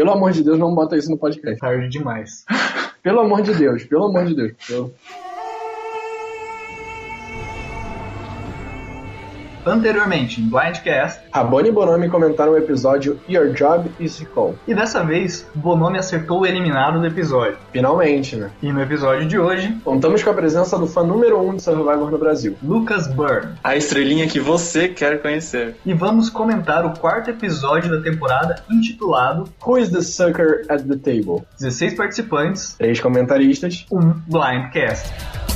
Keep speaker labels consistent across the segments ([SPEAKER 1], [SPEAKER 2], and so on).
[SPEAKER 1] Pelo amor de Deus, não bota isso no podcast.
[SPEAKER 2] Tarde demais.
[SPEAKER 1] Pelo amor de Deus, pelo amor de Deus. Pelo...
[SPEAKER 2] Anteriormente, em Blindcast,
[SPEAKER 1] Rabone e Bonomi comentaram o episódio Your Job is Recall.
[SPEAKER 2] e dessa vez, Bonomi acertou o eliminado do episódio.
[SPEAKER 1] Finalmente, né?
[SPEAKER 2] E no episódio de hoje,
[SPEAKER 1] Contamos com a presença do fã número 1 um de Survivor no Brasil.
[SPEAKER 2] Lucas Byrne.
[SPEAKER 3] A estrelinha que você quer conhecer.
[SPEAKER 2] E vamos comentar o quarto episódio da temporada intitulado
[SPEAKER 1] Who is the Sucker at the Table?
[SPEAKER 2] 16 participantes,
[SPEAKER 1] Três comentaristas.
[SPEAKER 2] um Blindcast.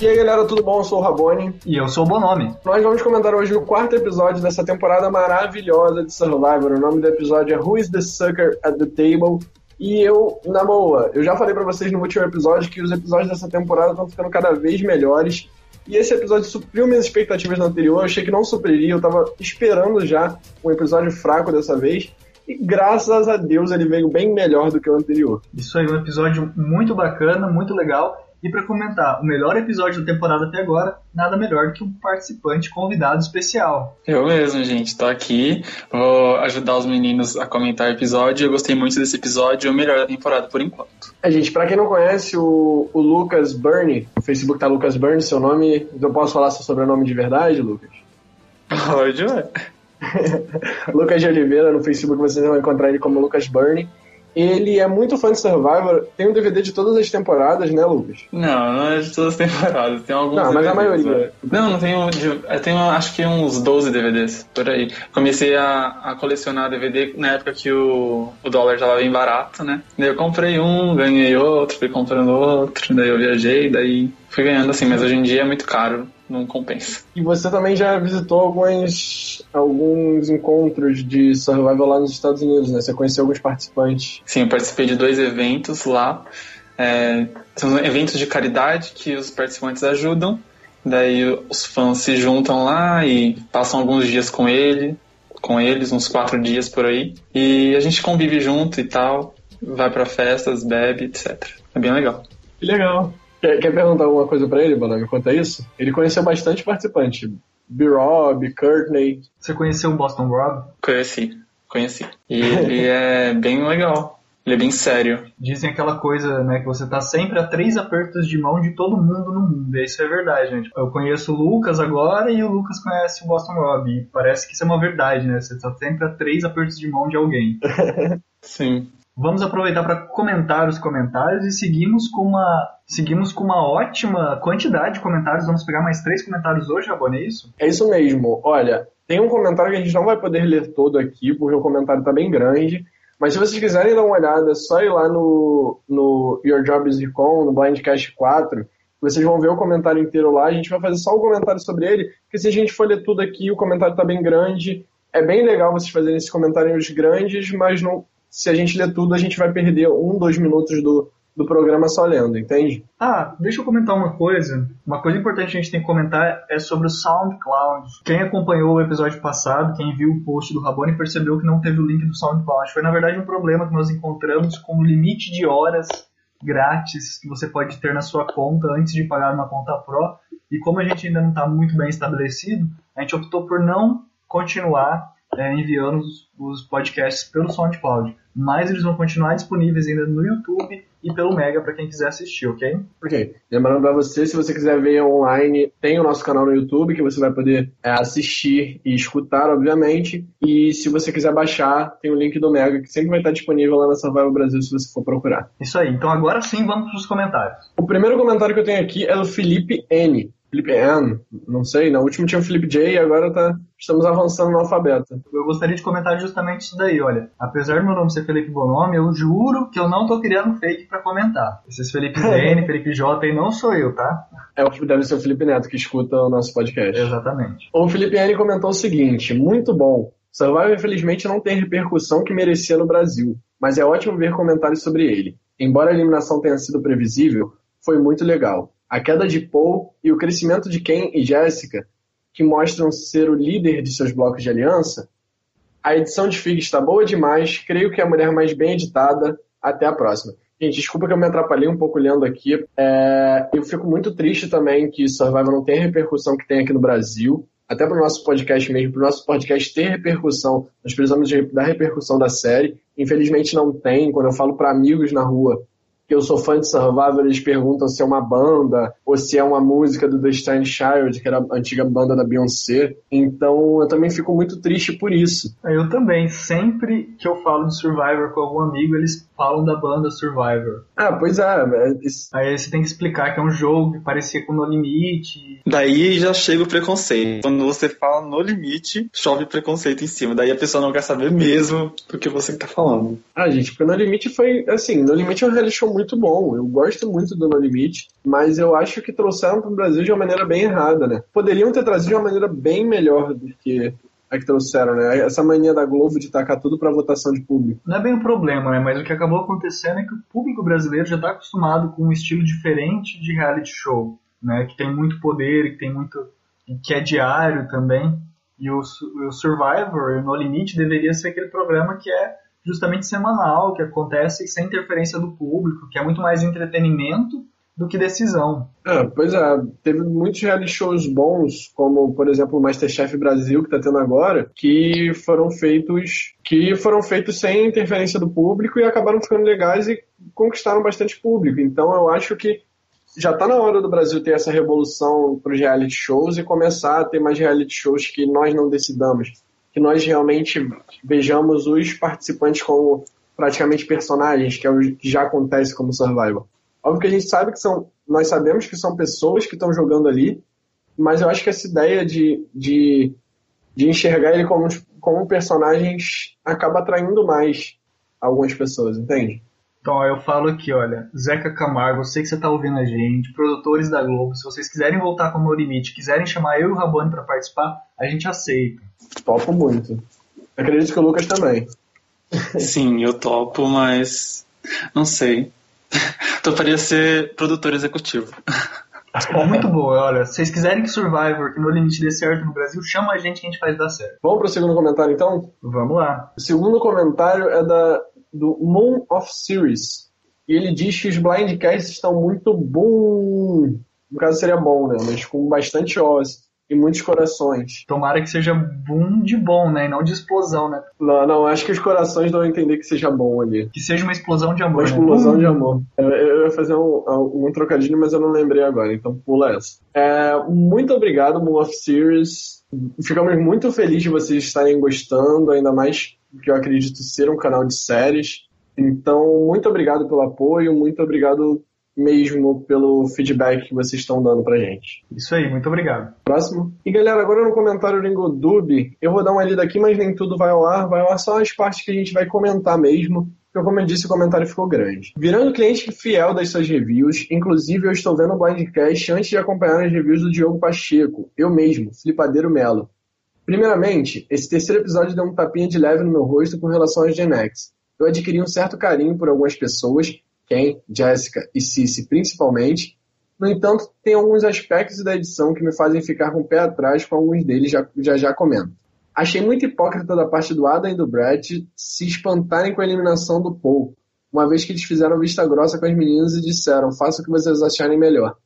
[SPEAKER 1] E aí galera, tudo bom? Eu sou o Rabone.
[SPEAKER 2] E eu sou o Bonomi.
[SPEAKER 1] Nós vamos comentar hoje o quarto episódio dessa temporada maravilhosa de Survivor. O nome do episódio é Who is the Sucker at the Table? E eu, na boa, eu já falei pra vocês no último episódio que os episódios dessa temporada estão ficando cada vez melhores. E esse episódio supriu minhas expectativas no anterior. Eu achei que não supriria, eu tava esperando já um episódio fraco dessa vez. E graças a Deus ele veio bem melhor do que o anterior.
[SPEAKER 2] Isso aí, um episódio muito bacana, muito legal. E para comentar o melhor episódio da temporada até agora, nada melhor do que um participante convidado especial.
[SPEAKER 3] Eu mesmo, gente. Tô aqui. Vou ajudar os meninos a comentar o episódio. Eu gostei muito desse episódio. É o melhor da temporada por enquanto.
[SPEAKER 1] É, gente, pra quem não conhece o, o Lucas Burney, o Facebook tá Lucas Burney, seu nome. Eu posso falar seu sobrenome de verdade, Lucas?
[SPEAKER 3] Pode, ué.
[SPEAKER 1] Lucas de Oliveira, no Facebook vocês vão encontrar ele como Lucas Burney. Ele é muito fã de Survivor, tem um DVD de todas as temporadas, né, Lucas?
[SPEAKER 3] Não, não é de todas as temporadas. Tem alguns.
[SPEAKER 1] Não, mas a
[SPEAKER 3] DVDs,
[SPEAKER 1] maioria.
[SPEAKER 3] né? Não, não tenho. Eu tenho acho que uns 12 DVDs por aí. Comecei a, a colecionar DVD na época que o, o dólar tava bem barato, né? Daí eu comprei um, ganhei outro, fui comprando outro, daí eu viajei, daí fui ganhando assim, mas hoje em dia é muito caro, não compensa.
[SPEAKER 1] E você também já visitou alguns, alguns encontros de Survivor lá nos Estados Unidos, né? Você conheceu alguns participantes.
[SPEAKER 3] Sim, eu participei de dois eventos lá. É, são eventos de caridade que os participantes ajudam. Daí os fãs se juntam lá e passam alguns dias com ele, com eles, uns quatro dias por aí. E a gente convive junto e tal, vai pra festas, bebe, etc. É bem legal.
[SPEAKER 1] Que legal. Quer, quer perguntar alguma coisa pra ele, Bonami? Conta isso? Ele conheceu bastante participante. B-Rob, Courtney.
[SPEAKER 2] Você conheceu o Boston Rob?
[SPEAKER 3] Conheci, conheci. E ele é bem legal. Ele é bem sério.
[SPEAKER 2] Dizem aquela coisa, né, que você tá sempre a três apertos de mão de todo mundo no mundo. E isso é verdade, gente. Eu conheço o Lucas agora e o Lucas conhece o Boston Rob. E parece que isso é uma verdade, né? Você tá sempre a três apertos de mão de alguém.
[SPEAKER 3] Sim.
[SPEAKER 2] Vamos aproveitar para comentar os comentários e seguimos com uma seguimos com uma ótima quantidade de comentários. Vamos pegar mais três comentários hoje, Rabone, é isso?
[SPEAKER 1] É isso mesmo. Olha, tem um comentário que a gente não vai poder ler todo aqui, porque o comentário tá bem grande. Mas se vocês quiserem dar uma olhada, é só ir lá no, no Your Job is Recon, no Blindcast 4. Vocês vão ver o comentário inteiro lá. A gente vai fazer só um comentário sobre ele, porque se a gente for ler tudo aqui, o comentário tá bem grande. É bem legal vocês fazerem esses comentários grandes, mas não, se a gente ler tudo, a gente vai perder um, dois minutos do, do programa só lendo, entende?
[SPEAKER 2] Ah, deixa eu comentar uma coisa. Uma coisa importante que a gente tem que comentar é sobre o SoundCloud. Quem acompanhou o episódio passado, quem viu o post do Rabone, percebeu que não teve o link do SoundCloud. Foi, na verdade, um problema que nós encontramos com o limite de horas grátis que você pode ter na sua conta antes de pagar uma conta Pro. E como a gente ainda não está muito bem estabelecido, a gente optou por não continuar é, enviando os, os podcasts pelo SoundCloud. Mas eles vão continuar disponíveis ainda no YouTube e pelo Mega para quem quiser assistir, ok?
[SPEAKER 1] Ok. Lembrando pra você, se você quiser ver online, tem o nosso canal no YouTube que você vai poder é, assistir e escutar, obviamente. E se você quiser baixar, tem o link do Mega que sempre vai estar disponível lá na Survival Brasil se você for procurar.
[SPEAKER 2] Isso aí. Então agora sim vamos para os comentários.
[SPEAKER 1] O primeiro comentário que eu tenho aqui é do Felipe N. Felipe N, não sei, na última tinha o Felipe J e agora tá, estamos avançando no alfabeto.
[SPEAKER 2] Eu gostaria de comentar justamente isso daí, olha. Apesar do meu nome ser Felipe Bonomi, eu juro que eu não tô criando fake para comentar. Esses Felipe N, Felipe J aí não sou eu, tá?
[SPEAKER 1] É, o- deve ser o Felipe Neto que escuta o nosso podcast.
[SPEAKER 2] Exatamente.
[SPEAKER 1] O Felipe N comentou o seguinte: muito bom. Survivor, infelizmente, não tem a repercussão que merecia no Brasil, mas é ótimo ver comentários sobre ele. Embora a eliminação tenha sido previsível, foi muito legal. A queda de Paul e o crescimento de Ken e Jessica, que mostram ser o líder de seus blocos de aliança. A edição de Fig está boa demais, creio que é a mulher mais bem editada. Até a próxima. Gente, desculpa que eu me atrapalhei um pouco lendo aqui. É, eu fico muito triste também que Survivor não tem a repercussão que tem aqui no Brasil. até para o nosso podcast mesmo, para o nosso podcast ter repercussão. Nós precisamos da repercussão da série. Infelizmente não tem. Quando eu falo para amigos na rua que eu sou fã de Survivor, eles perguntam se é uma banda ou se é uma música do The Stein Child, que era a antiga banda da Beyoncé. Então eu também fico muito triste por isso.
[SPEAKER 2] Eu também. Sempre que eu falo de Survivor com algum amigo, eles falam da banda Survivor.
[SPEAKER 1] Ah, pois é. é
[SPEAKER 2] Aí você tem que explicar que é um jogo que parecia com No Limite.
[SPEAKER 3] Daí já chega o preconceito. Quando você fala No Limite, chove preconceito em cima. Daí a pessoa não quer saber mesmo do que você tá falando.
[SPEAKER 1] Ah, gente, porque No Limite foi, assim, No Limite é um reality show muito bom. Eu gosto muito do No Limite, mas eu acho que trouxeram para o Brasil de uma maneira bem errada, né? Poderiam ter trazido de uma maneira bem melhor do que a que trouxeram, né? Essa mania da Globo de tacar tudo para votação de público.
[SPEAKER 2] Não é bem um problema, né? Mas o que acabou acontecendo é que o público brasileiro já está acostumado com um estilo diferente de reality show, né? Que tem muito poder, que tem muito, que é diário também. E o, o Survivor, No Limite, deveria ser aquele programa que é justamente semanal, que acontece sem interferência do público, que é muito mais entretenimento do que decisão.
[SPEAKER 1] É, pois é, teve muitos reality shows bons, como por exemplo o Masterchef Brasil que está tendo agora, que foram feitos que foram feitos sem interferência do público e acabaram ficando legais e conquistaram bastante público. Então eu acho que já está na hora do Brasil ter essa revolução para os reality shows e começar a ter mais reality shows que nós não decidamos que nós realmente vejamos os participantes como praticamente personagens, que é o que já acontece como Survival. Óbvio que a gente sabe que são, nós sabemos que são pessoas que estão jogando ali, mas eu acho que essa ideia de, de, de enxergar ele como, como personagens acaba atraindo mais algumas pessoas, entende?
[SPEAKER 2] Então, eu falo aqui, olha, Zeca Camargo, eu sei que você está ouvindo a gente, produtores da Globo, se vocês quiserem voltar com o No Limite, quiserem chamar eu e o Rabone para participar, a gente aceita.
[SPEAKER 1] Topo muito. Acredito que o Lucas também.
[SPEAKER 3] Sim, eu topo, mas não sei. Toparia ser produtor executivo.
[SPEAKER 2] Muito boa, olha. Se vocês quiserem que Survivor, que no limite dê certo no Brasil, chama a gente que a gente faz dar certo.
[SPEAKER 1] Vamos pro segundo comentário então?
[SPEAKER 2] Vamos lá.
[SPEAKER 1] O segundo comentário é da, do Moon of Series. E ele diz que os blindcasts estão muito bom. No caso seria bom, né? Mas com bastante Oz e muitos corações.
[SPEAKER 2] Tomara que seja boom de bom, né? E não de explosão, né?
[SPEAKER 1] Não, não, acho que os corações vão entender que seja bom ali.
[SPEAKER 2] Que seja uma explosão de amor.
[SPEAKER 1] Uma né? explosão de amor. Eu, eu ia fazer um, um, trocadilho, mas eu não lembrei agora, então pula essa. É, muito obrigado, Moon of Series. Ficamos muito felizes de vocês estarem gostando, ainda mais que eu acredito ser um canal de séries. Então, muito obrigado pelo apoio, muito obrigado mesmo pelo feedback que vocês estão dando pra gente.
[SPEAKER 2] Isso aí, muito obrigado.
[SPEAKER 1] Próximo. E galera, agora no comentário do Ingodub, eu vou dar uma lida aqui, mas nem tudo vai ao ar, vai ao ar só as partes que a gente vai comentar mesmo, porque como eu disse, o comentário ficou grande. Virando cliente fiel das suas reviews, inclusive eu estou vendo o Blindcast antes de acompanhar as reviews do Diogo Pacheco, eu mesmo, Flipadeiro Melo. Primeiramente, esse terceiro episódio deu um tapinha de leve no meu rosto com relação às Gen X. Eu adquiri um certo carinho por algumas pessoas Ken, Jessica e Cici principalmente. No entanto, tem alguns aspectos da edição que me fazem ficar com o pé atrás com alguns deles, já já, já comento. Achei muito hipócrita da parte do Adam e do Brett se espantarem com a eliminação do Paul, uma vez que eles fizeram vista grossa com as meninas e disseram: faça o que vocês acharem melhor.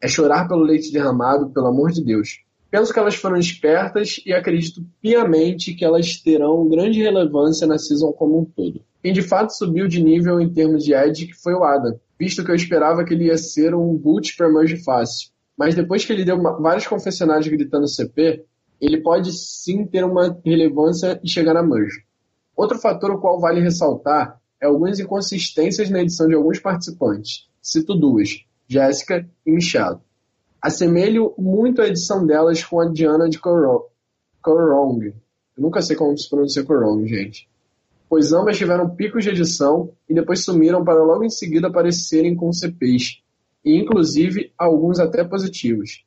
[SPEAKER 1] É chorar pelo leite derramado, pelo amor de Deus. Penso que elas foram espertas e acredito piamente que elas terão grande relevância na season como um todo. Quem de fato subiu de nível em termos de Edge foi o Adam, visto que eu esperava que ele ia ser um boot para merge fácil. Mas depois que ele deu uma, vários confessionários gritando CP, ele pode sim ter uma relevância e chegar na merge. Outro fator o qual vale ressaltar é algumas inconsistências na edição de alguns participantes. Cito duas, Jéssica e Michelle. Assemelho muito a edição delas com a Diana de Korong. Eu nunca sei como se pronuncia Korong, gente pois ambas tiveram picos de edição e depois sumiram para logo em seguida aparecerem com CPs, e inclusive alguns até positivos.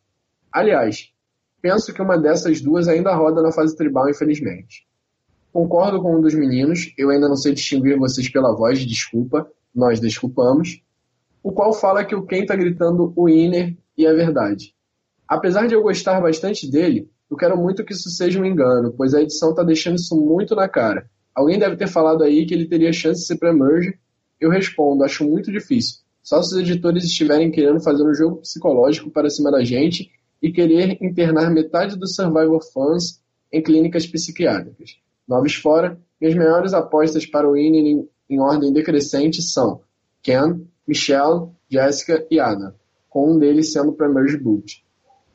[SPEAKER 1] Aliás, penso que uma dessas duas ainda roda na fase tribal, infelizmente. Concordo com um dos meninos, eu ainda não sei distinguir vocês pela voz, desculpa, nós desculpamos, o qual fala que o Ken está gritando o Inner e é verdade. Apesar de eu gostar bastante dele, eu quero muito que isso seja um engano, pois a edição está deixando isso muito na cara Alguém deve ter falado aí que ele teria chance de ser pré-merge. Eu respondo, acho muito difícil. Só se os editores estiverem querendo fazer um jogo psicológico para cima da gente e querer internar metade dos Survivor fãs em clínicas psiquiátricas. Noves fora, minhas maiores apostas para o Winner em, em ordem decrescente são Ken, Michelle, Jessica e Anna, com um deles sendo para Merge Boot.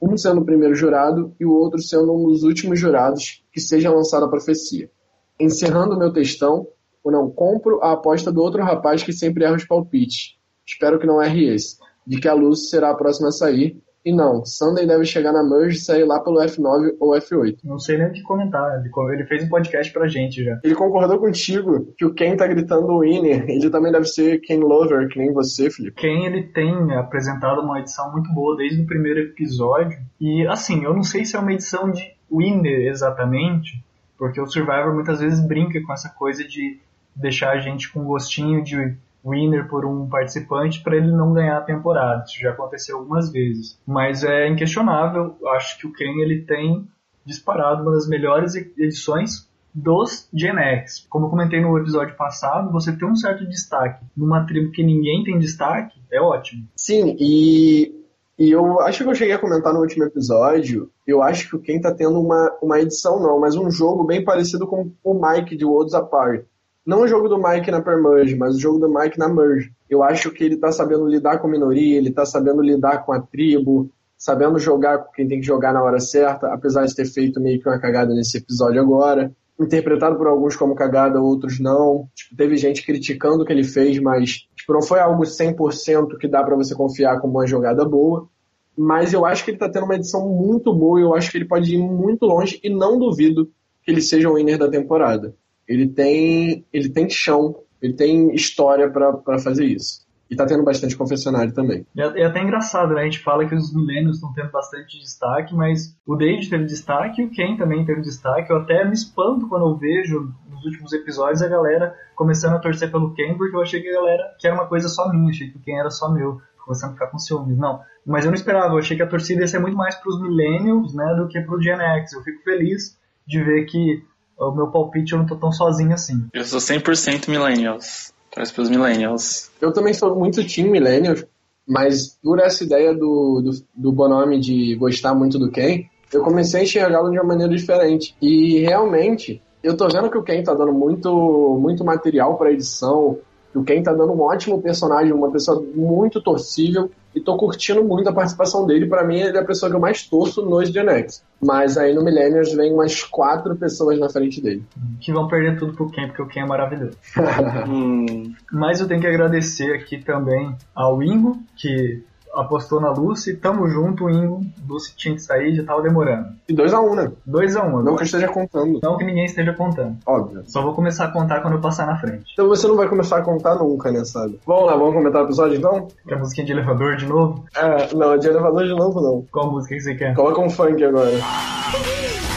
[SPEAKER 1] Um sendo o primeiro jurado e o outro sendo um dos últimos jurados que seja lançada a profecia. Encerrando meu textão, ou não compro a aposta do outro rapaz que sempre erra os palpites. Espero que não erre esse, de que a Luz será a próxima a sair e não, Sunday deve chegar na Merge e sair lá pelo F9 ou F8.
[SPEAKER 2] Não sei nem o que comentar. Ele fez um podcast pra gente já.
[SPEAKER 1] Ele concordou contigo que o Ken tá gritando winner. Ele também deve ser Ken Lover, que nem você, Felipe.
[SPEAKER 2] Ken, ele tem apresentado uma edição muito boa desde o primeiro episódio. E, assim, eu não sei se é uma edição de winner exatamente, porque o Survivor muitas vezes brinca com essa coisa de deixar a gente com gostinho de winner por um participante para ele não ganhar a temporada. Isso já aconteceu algumas vezes. Mas é inquestionável, acho que o Ken ele tem disparado uma das melhores edições dos Gen X. Como eu comentei no episódio passado, você ter um certo destaque numa tribo que ninguém tem destaque é ótimo.
[SPEAKER 1] Sim, e, e eu acho que eu cheguei a comentar no último episódio, eu acho que o Ken tá tendo uma, uma edição não, mas um jogo bem parecido com o Mike de Worlds Apart não o jogo do Mike na Permerge, mas o jogo do Mike na Merge. Eu acho que ele tá sabendo lidar com a minoria, ele tá sabendo lidar com a tribo, sabendo jogar com quem tem que jogar na hora certa, apesar de ter feito meio que uma cagada nesse episódio agora. Interpretado por alguns como cagada, outros não. Tipo, teve gente criticando o que ele fez, mas tipo, não foi algo 100% que dá para você confiar como uma jogada boa. Mas eu acho que ele tá tendo uma edição muito boa, eu acho que ele pode ir muito longe e não duvido que ele seja o winner da temporada ele tem, ele tem chão, ele tem história para fazer isso. E tá tendo bastante confessionário também.
[SPEAKER 2] É, é, até engraçado, né? A gente fala que os milênios estão tendo bastante destaque, mas o Dave teve destaque o Ken também teve destaque. Eu até me espanto quando eu vejo nos últimos episódios a galera começando a torcer pelo Ken, porque eu achei que a galera que era uma coisa só minha, achei que o Ken era só meu, começando a ficar com ciúmes. Não, mas eu não esperava, eu achei que a torcida ia ser muito mais pros millennials, né, do que pro Gen X. Eu fico feliz de ver que o meu palpite eu não tô tão sozinho assim.
[SPEAKER 3] Eu sou 100% millennials. Traz pros millennials.
[SPEAKER 1] Eu também sou muito team millennials, mas por essa ideia do, do, do Bonome de gostar muito do Ken, eu comecei a enxergá-lo de uma maneira diferente. E realmente, eu tô vendo que o Ken tá dando muito, muito material para edição, que o Ken tá dando um ótimo personagem, uma pessoa muito torcível, e tô curtindo muito a participação dele. Para mim, ele é a pessoa que eu mais torço nos Gen X. Mas aí no Millennials vem umas quatro pessoas na frente dele.
[SPEAKER 2] Que vão perder tudo pro Ken, porque o Ken é maravilhoso. hum. Mas eu tenho que agradecer aqui também ao Ingo, que apostou na Lucy, tamo junto, Ingo. Lucy tinha que sair, já tava demorando.
[SPEAKER 1] E 2x1, um, né?
[SPEAKER 2] 2x1. Um,
[SPEAKER 1] não que eu esteja contando.
[SPEAKER 2] Não que ninguém esteja contando.
[SPEAKER 1] Óbvio.
[SPEAKER 2] Só vou começar a contar quando eu passar na frente.
[SPEAKER 1] Então você não vai começar a contar nunca, né, sabe? Vamos lá, vamos comentar o episódio então?
[SPEAKER 2] Quer musiquinha de elevador de novo?
[SPEAKER 1] É, não, de elevador de novo não.
[SPEAKER 2] Qual música que você quer?
[SPEAKER 1] Coloca um funk agora.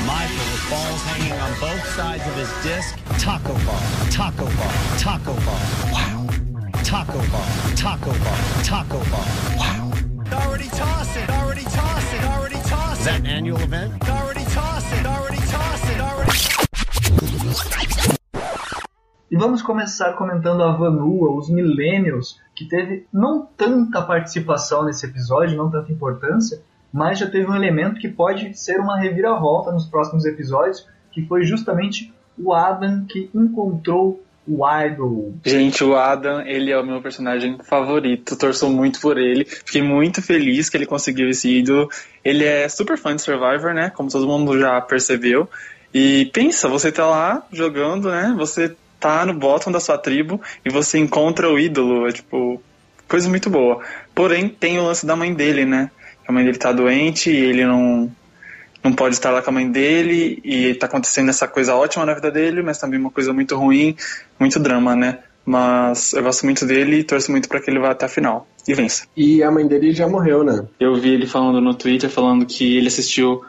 [SPEAKER 4] Michael with balls hanging on both sides of his disc. Taco ball, taco ball, taco ball. Wow. Taco ball, taco ball, taco ball. Wow. Already toss it, already toss it, already toss it. Is that an annual event? Already toss it, already toss it, already.
[SPEAKER 2] E vamos começar comentando a Vanua, os Millennials, que teve não tanta participação nesse episódio, não tanta importância, mas já teve um elemento que pode ser uma reviravolta nos próximos episódios, que foi justamente o Adam que encontrou o Idol.
[SPEAKER 3] Gente, o Adam, ele é o meu personagem favorito. Torço muito por ele. Fiquei muito feliz que ele conseguiu esse ídolo. Ele é super fã de Survivor, né? Como todo mundo já percebeu. E pensa, você tá lá jogando, né? Você tá no bottom da sua tribo e você encontra o ídolo. É tipo, coisa muito boa. Porém, tem o lance da mãe dele, né? A mãe dele tá doente e ele não não pode estar lá com a mãe dele e tá acontecendo essa coisa ótima na vida dele, mas também uma coisa muito ruim, muito drama, né? Mas eu gosto muito dele e torço muito para que ele vá até a final e vença.
[SPEAKER 1] E a mãe dele já morreu, né?
[SPEAKER 3] Eu vi ele falando no Twitter, falando que ele assistiu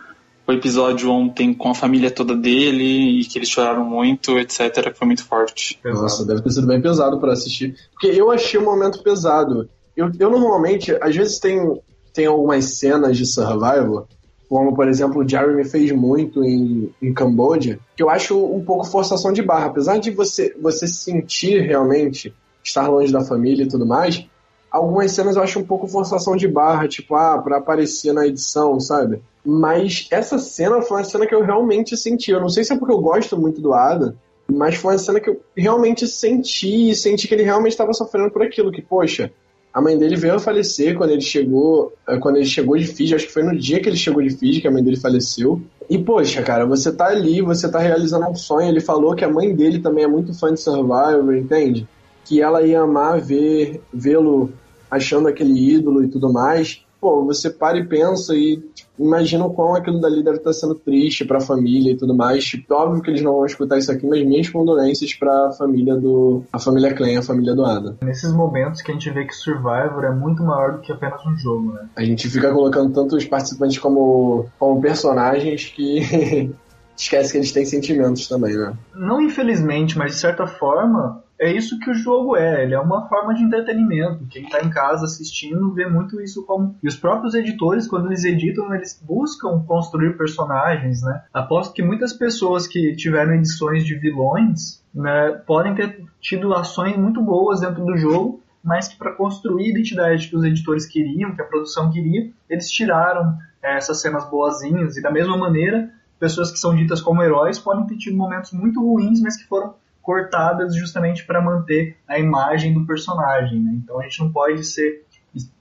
[SPEAKER 3] o episódio ontem com a família toda dele e que eles choraram muito, etc. Foi muito forte.
[SPEAKER 1] Nossa, deve ter sido bem pesado para assistir. Porque eu achei um momento pesado. Eu, eu normalmente, às vezes tem, tem algumas cenas de Survival como por exemplo o Jeremy fez muito em, em Camboja, que eu acho um pouco forçação de barra. Apesar de você, você sentir realmente estar longe da família e tudo mais, algumas cenas eu acho um pouco forçação de barra, tipo, ah, pra aparecer na edição, sabe? Mas essa cena foi uma cena que eu realmente senti. Eu não sei se é porque eu gosto muito do Adam, mas foi uma cena que eu realmente senti, senti que ele realmente estava sofrendo por aquilo, que, poxa, a mãe dele veio a falecer quando ele chegou, eh, quando ele chegou de Fiji, acho que foi no dia que ele chegou de Fiji que a mãe dele faleceu. E poxa, cara, você tá ali, você tá realizando um sonho. Ele falou que a mãe dele também é muito fã de Survivor, entende? Que ela ia amar ver vê-lo achando aquele ídolo e tudo mais. Pô, você para e pensa e imagina o quão aquilo dali deve estar sendo triste para a família e tudo mais. Tipo, óbvio que eles não vão escutar isso aqui, mas minhas condolências para a família do a família Klein, a família do Adam.
[SPEAKER 2] Nesses momentos que a gente vê que Survivor é muito maior do que apenas um jogo, né?
[SPEAKER 1] A gente fica colocando tanto os participantes como como personagens que esquece que eles têm sentimentos também, né?
[SPEAKER 2] Não infelizmente, mas de certa forma, é isso que o jogo é, ele é uma forma de entretenimento. Quem está em casa assistindo vê muito isso como. E os próprios editores, quando eles editam, eles buscam construir personagens, né? Aposto que muitas pessoas que tiveram edições de vilões né, podem ter tido ações muito boas dentro do jogo, mas que para construir a identidade que os editores queriam, que a produção queria, eles tiraram é, essas cenas boazinhas. E da mesma maneira, pessoas que são ditas como heróis podem ter tido momentos muito ruins, mas que foram cortadas justamente para manter a imagem do personagem. Né? Então a gente não pode ser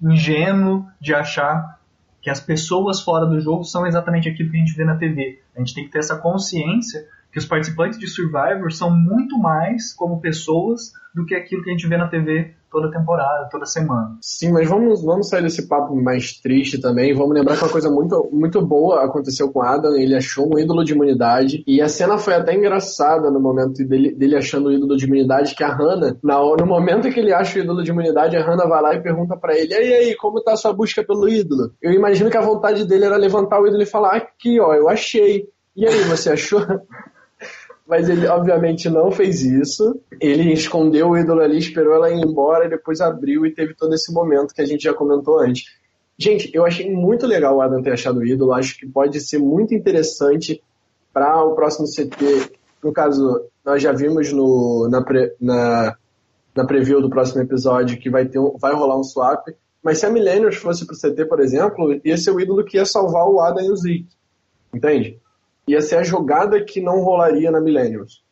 [SPEAKER 2] ingênuo de achar que as pessoas fora do jogo são exatamente aquilo que a gente vê na TV. A gente tem que ter essa consciência que os participantes de Survivor são muito mais como pessoas do que aquilo que a gente vê na TV toda temporada, toda semana.
[SPEAKER 1] Sim, mas vamos, vamos sair desse papo mais triste também. Vamos lembrar que uma coisa muito, muito boa aconteceu com Adam. Ele achou um ídolo de imunidade. E a cena foi até engraçada no momento dele, dele achando o ídolo de imunidade, que a Hannah, na, no momento que ele acha o ídolo de imunidade, a Hannah vai lá e pergunta para ele: E aí, como tá a sua busca pelo ídolo? Eu imagino que a vontade dele era levantar o ídolo e falar: Aqui, ó, eu achei. E aí, você achou? Mas ele, obviamente, não fez isso. Ele escondeu o ídolo ali, esperou ela ir embora depois abriu e teve todo esse momento que a gente já comentou antes. Gente, eu achei muito legal o Adam ter achado o ídolo. Acho que pode ser muito interessante para o próximo CT. No caso, nós já vimos no, na, pre, na, na preview do próximo episódio que vai, ter um, vai rolar um swap. Mas se a Millennials fosse pro CT, por exemplo, ia ser o ídolo que ia salvar o Adam e o Zeke. Entende? Ia ser a jogada que não rolaria na Millennials.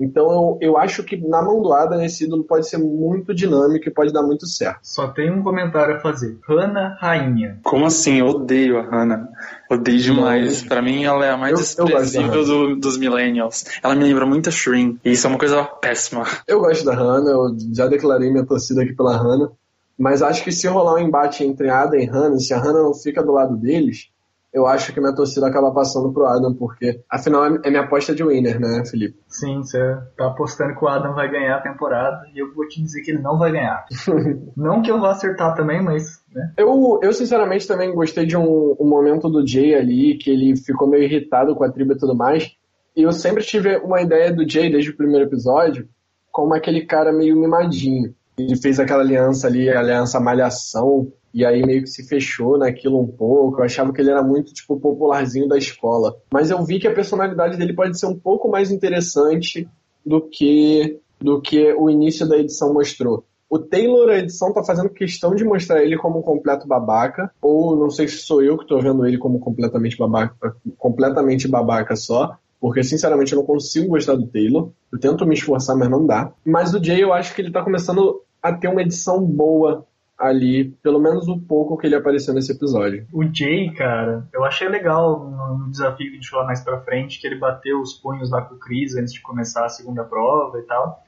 [SPEAKER 1] Então eu, eu acho que na mão do Adam esse ídolo pode ser muito dinâmico e pode dar muito certo.
[SPEAKER 2] Só tem um comentário a fazer. Hannah Rainha.
[SPEAKER 3] Como assim? Eu odeio a Hannah. Odeio demais. Para mim ela é a mais expressiva do, dos millennials. Ela me lembra muito a Shrin. E isso é uma coisa péssima.
[SPEAKER 1] Eu gosto da Hannah, eu já declarei minha torcida aqui pela Hannah. Mas acho que se rolar um embate entre Adam e Hannah, se a Hannah não fica do lado deles, eu acho que minha torcida acaba passando pro Adam, porque afinal é minha aposta de winner, né, Felipe?
[SPEAKER 2] Sim, você tá apostando que o Adam vai ganhar a temporada e eu vou te dizer que ele não vai ganhar. não que eu vá acertar também, mas. Né?
[SPEAKER 1] Eu, eu sinceramente também gostei de um, um momento do Jay ali, que ele ficou meio irritado com a tribo e tudo mais. E eu sempre tive uma ideia do Jay desde o primeiro episódio como aquele cara meio mimadinho. Ele fez aquela aliança ali, a aliança malhação, e aí meio que se fechou naquilo um pouco. Eu achava que ele era muito, tipo, popularzinho da escola. Mas eu vi que a personalidade dele pode ser um pouco mais interessante do que, do que o início da edição mostrou. O Taylor, a edição, tá fazendo questão de mostrar ele como um completo babaca, ou não sei se sou eu que tô vendo ele como completamente babaca, completamente babaca só, porque sinceramente eu não consigo gostar do Taylor. Eu tento me esforçar, mas não dá. Mas o Jay eu acho que ele tá começando a ter uma edição boa ali, pelo menos um pouco que ele apareceu nesse episódio.
[SPEAKER 2] O Jay, cara, eu achei legal no desafio que a gente falou mais pra frente, que ele bateu os punhos lá com o Chris antes de começar a segunda prova e tal.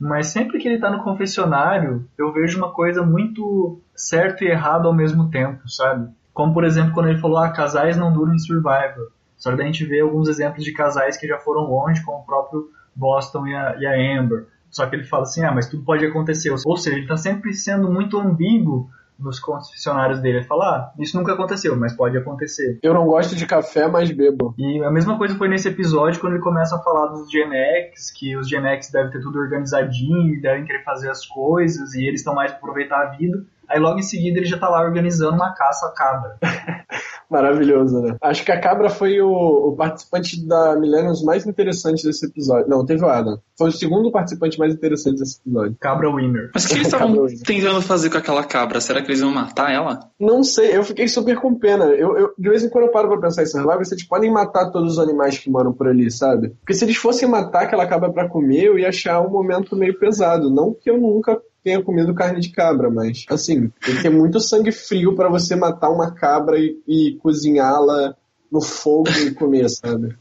[SPEAKER 2] Mas sempre que ele tá no confessionário, eu vejo uma coisa muito certo e errado ao mesmo tempo, sabe? Como, por exemplo, quando ele falou, ah, casais não duram em Survivor. Só que a gente vê alguns exemplos de casais que já foram longe, como o próprio Boston e a, e a Amber. Só que ele fala assim, ah, mas tudo pode acontecer. Ou seja, ele está sempre sendo muito ambíguo nos confessionários dele. Ele fala, ah, isso nunca aconteceu, mas pode acontecer.
[SPEAKER 1] Eu não gosto de café, mas bebo.
[SPEAKER 2] E a mesma coisa foi nesse episódio, quando ele começa a falar dos Gen X, que os Gen X devem ter tudo organizadinho, devem querer fazer as coisas, e eles estão mais aproveitar a vida. Aí logo em seguida ele já tá lá organizando uma caça à cabra.
[SPEAKER 1] Maravilhoso, né? Acho que a cabra foi o, o participante da Millennials mais interessante desse episódio. Não, teve o Adam. foi o segundo participante mais interessante desse episódio.
[SPEAKER 2] Cabra Winner.
[SPEAKER 3] Mas o que eles estavam tentando fazer com aquela cabra? Será que eles iam matar ela?
[SPEAKER 1] Não sei, eu fiquei super com pena. Eu, eu- de vez em quando eu paro pra pensar em Survivor, vocês podem matar todos os animais que moram por ali, sabe? Porque se eles fossem matar aquela cabra pra comer, eu ia achar um momento meio pesado. Não que eu nunca tenha comido carne de cabra, mas assim, tem que ter muito sangue frio pra você matar uma cabra e, e cozinhá-la no fogo e comer, sabe?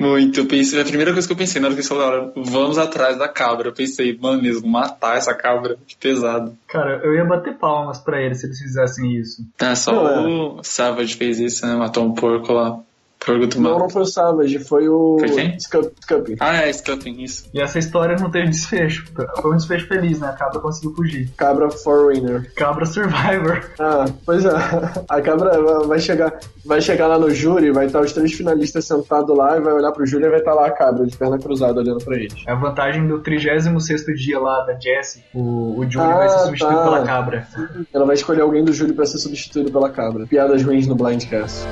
[SPEAKER 3] Muito. Eu pensei, a primeira coisa que eu pensei na hora que eles falaram, vamos atrás da cabra. Eu pensei, mano, mesmo, matar essa cabra, que pesado.
[SPEAKER 2] Cara, eu ia bater palmas pra eles se eles fizessem isso.
[SPEAKER 3] É, só
[SPEAKER 1] Não,
[SPEAKER 3] o Savage fez isso, né? Matou um porco lá. Do
[SPEAKER 1] Não,
[SPEAKER 3] mal.
[SPEAKER 1] não foi o Savage, foi o
[SPEAKER 3] Foi quem?
[SPEAKER 1] Scup- Scuppy.
[SPEAKER 3] Ah, é, Scupping, isso.
[SPEAKER 2] E essa história não teve desfecho. Foi um desfecho feliz, né? A cabra conseguiu fugir.
[SPEAKER 1] Cabra Foreigner.
[SPEAKER 2] Cabra Survivor.
[SPEAKER 1] Ah, pois é. A cabra vai chegar, vai chegar lá no júri, vai estar os três finalistas sentados lá e vai olhar pro júri e vai estar lá a cabra de perna cruzada olhando pra eles.
[SPEAKER 2] É a vantagem do 36 dia lá da Jessie. O, o Johnny
[SPEAKER 1] Ah,
[SPEAKER 2] vai ser substituído
[SPEAKER 1] tá.
[SPEAKER 2] pela cabra.
[SPEAKER 1] Ela vai escolher alguém do júri pra ser substituído pela cabra. Piadas ruins no Blindcast.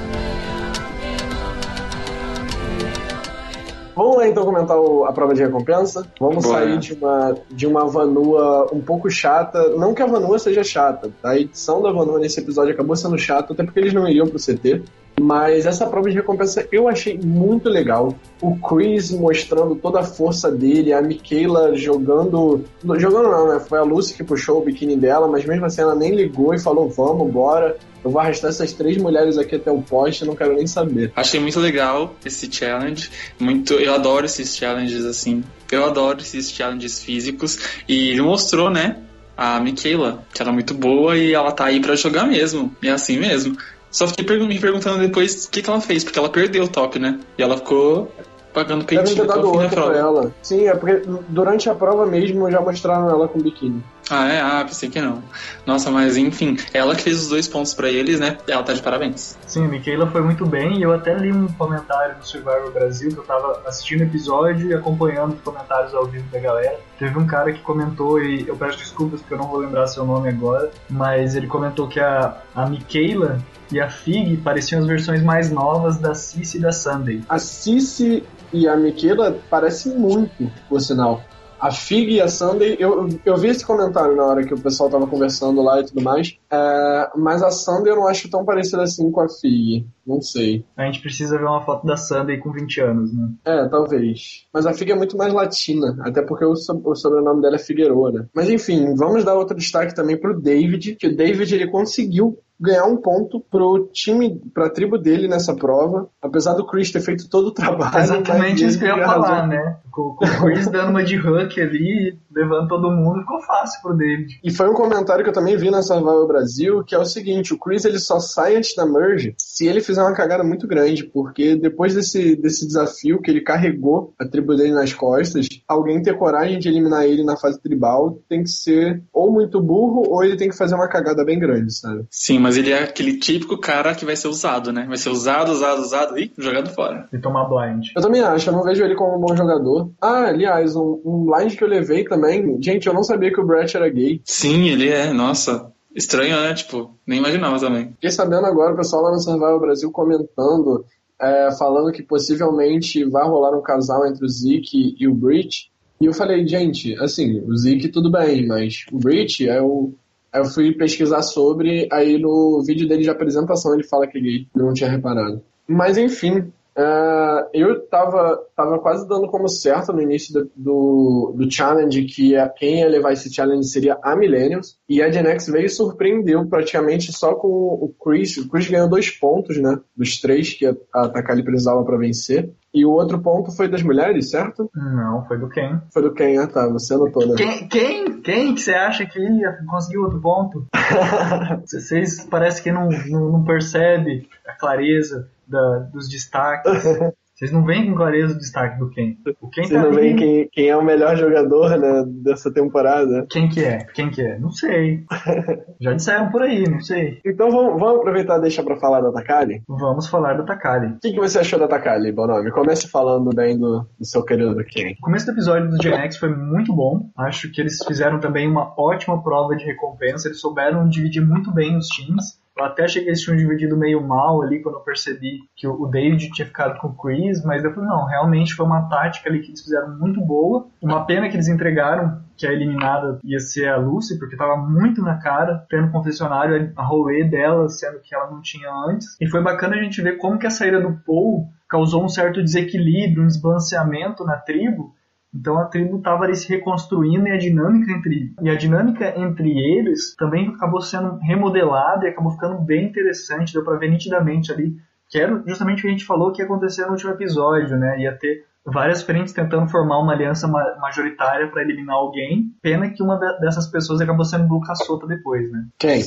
[SPEAKER 1] Vamos lá então comentar o- a prova de recompensa. Vamos
[SPEAKER 3] Bora.
[SPEAKER 1] sair de uma, de uma Vanua um pouco chata. Não que a Vanua seja chata. A edição da Vanua nesse episódio acabou sendo chata, até porque eles não iriam pro CT. Mas essa prova de recompensa eu achei muito legal. O Chris mostrando toda a força dele, a Michaela jogando. Jogando não, né? Foi a Lucy que puxou o biquíni dela, mas mesmo assim ela nem ligou e falou: vamos, bora. Eu vou arrastar essas três mulheres aqui até o poste, não quero nem saber.
[SPEAKER 3] Achei muito legal esse challenge. Muito, eu adoro esses challenges assim. Eu adoro esses challenges físicos. E ele mostrou, né? A Michaela, que ela é muito boa e ela tá aí pra jogar mesmo. É assim mesmo. Só fiquei pergun- me perguntando depois o que, que ela fez, porque ela perdeu o top, né? E ela ficou pagando peitinho até o fim da prova.
[SPEAKER 1] ela. Sim, é porque durante a prova mesmo já mostraram ela com biquíni.
[SPEAKER 3] Ah, é? Ah, pensei que não. Nossa, mas enfim, ela que fez os dois pontos pra eles, né? Ela tá de parabéns.
[SPEAKER 2] Sim, a Michaela foi muito bem e eu até li um comentário no Survivor Brasil que eu tava assistindo o episódio e acompanhando os comentários ao vivo da galera. Teve um cara que comentou, e eu peço desculpas porque eu não vou lembrar seu nome agora, mas ele comentou que a, a Michaela e a Fig pareciam as versões mais novas da Cici e da Sunday.
[SPEAKER 1] A Cici e a Michaela parecem muito, por sinal. A Fig e a Sunday, eu, eu vi esse comentário na hora que o pessoal tava conversando lá e tudo mais, é, mas a Sunday eu não acho tão parecida assim com a Fig. Não sei.
[SPEAKER 2] A gente precisa ver uma foto da Sunday com 20 anos, né?
[SPEAKER 1] É, talvez. Mas a Fig é muito mais latina, até porque o, so- o sobrenome dela é Figueroa, né? Mas enfim, vamos dar outro destaque também pro David, que o David ele conseguiu ganhar um ponto pro time, pra tribo dele nessa prova, apesar do Chris ter feito todo o trabalho.
[SPEAKER 2] Exatamente isso que eu ia falar,
[SPEAKER 1] arrasou.
[SPEAKER 2] né? Com, com o Chris dando uma de Huck ali, levando todo mundo, ficou fácil pro David.
[SPEAKER 1] E foi um comentário que eu também vi na Survival Brasil, que é o seguinte, o Chris ele só sai antes da merge se ele fizer uma cagada muito grande, porque depois desse, desse desafio que ele carregou a tribo dele nas costas, alguém ter coragem de eliminar ele na fase tribal tem que ser ou muito burro ou ele tem que fazer uma cagada bem grande, sabe?
[SPEAKER 3] Sim, mas ele é aquele típico cara que vai ser usado, né? Vai ser usado, usado, usado e jogado fora.
[SPEAKER 2] E tomar blind.
[SPEAKER 1] Eu também acho, eu não vejo ele como um bom jogador. Ah, aliás, um, um blind que eu levei também, gente, eu não sabia que o Brett era gay.
[SPEAKER 3] Sim, ele é, nossa. Estranho, né? Tipo, nem imaginava também.
[SPEAKER 1] Fiquei sabendo agora o pessoal lá no Survival Brasil comentando, é, falando que possivelmente vai rolar um casal entre o Zeke e o Breach. E eu falei, gente, assim, o Zeke tudo bem, mas o Breach é o. Aí eu fui pesquisar sobre, aí no vídeo dele de apresentação ele fala que é gay, eu não tinha reparado. Mas enfim, é, eu tava, tava quase dando como certo no início do, do, do challenge que a, quem ia levar esse challenge seria a Millennials. E a Gen X veio e surpreendeu praticamente só com o Chris. O Chris ganhou dois pontos, né? Dos três que a, a Takali precisava para vencer. E o outro ponto foi das mulheres, certo?
[SPEAKER 2] Não, foi do Ken.
[SPEAKER 1] Foi do Ken, ah tá, você anotou, né?
[SPEAKER 2] Quem, quem, quem que você acha que ia conseguir outro ponto? Vocês parece que não, não, não percebe a clareza da, dos destaques. Vocês não veem com clareza o destaque do Ken. O Ken
[SPEAKER 1] Você
[SPEAKER 2] tá
[SPEAKER 1] não vê quem, quem é o melhor jogador né, dessa temporada.
[SPEAKER 2] Quem que é? Quem que é? Não sei. Já disseram por aí, não sei.
[SPEAKER 1] Então vamos, vamos aproveitar e deixar pra falar da Takali?
[SPEAKER 2] Vamos falar da Takali.
[SPEAKER 1] O que, que você achou da Takali, Bonome? Comece falando bem do, do seu querido Ken.
[SPEAKER 2] O começo do episódio do Gen X foi muito bom. Acho que eles fizeram também uma ótima prova de recompensa. Eles souberam dividir muito bem os times. Eu até achei que eles tinham dividido meio mal ali quando eu percebi que o David tinha ficado com o Chris, mas depois não, realmente foi uma tática ali que eles fizeram muito boa. Uma pena que eles entregaram que a eliminada ia ser a Lucy, porque tava muito na cara, tendo confessionário a rolê dela, sendo que ela não tinha antes. E foi bacana a gente ver como que a saída do Paul causou um certo desequilíbrio, um desbalanceamento na tribo, então a tribo estava ali se reconstruindo e a dinâmica entre e a dinâmica entre eles também acabou sendo remodelada e acabou ficando bem interessante, deu para ver nitidamente ali que era justamente o que a gente falou que ia acontecer no último episódio, né? Ia ter várias frentes tentando formar uma aliança majoritária para eliminar alguém. Pena que uma dessas pessoas acabou sendo Boca Solta depois, né?
[SPEAKER 1] Quem?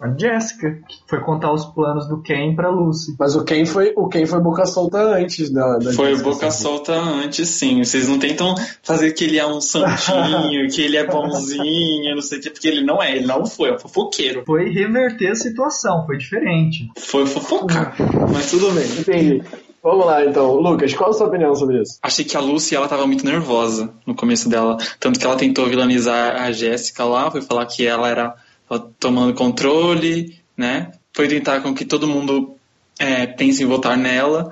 [SPEAKER 2] A Jessica, que foi contar os planos do Ken para Lucy.
[SPEAKER 1] Mas o Ken foi o Ken foi Boca Solta antes da, da
[SPEAKER 3] Foi Jessica, Boca Solta antes, sim. Vocês não tentam fazer que ele é um santinho, que ele é bonzinho, não sei o que, porque ele não é, ele não foi, é um fofoqueiro.
[SPEAKER 2] Foi reverter a situação, foi diferente.
[SPEAKER 3] Foi fofocar.
[SPEAKER 1] Mas tudo bem, entendi. Vamos lá, então. Lucas, qual a sua opinião sobre isso?
[SPEAKER 3] Achei que a Lucy, ela tava muito nervosa no começo dela. Tanto que ela tentou vilanizar a Jéssica lá, foi falar que ela era tomando controle, né? Foi tentar com que todo mundo é, pense em votar nela.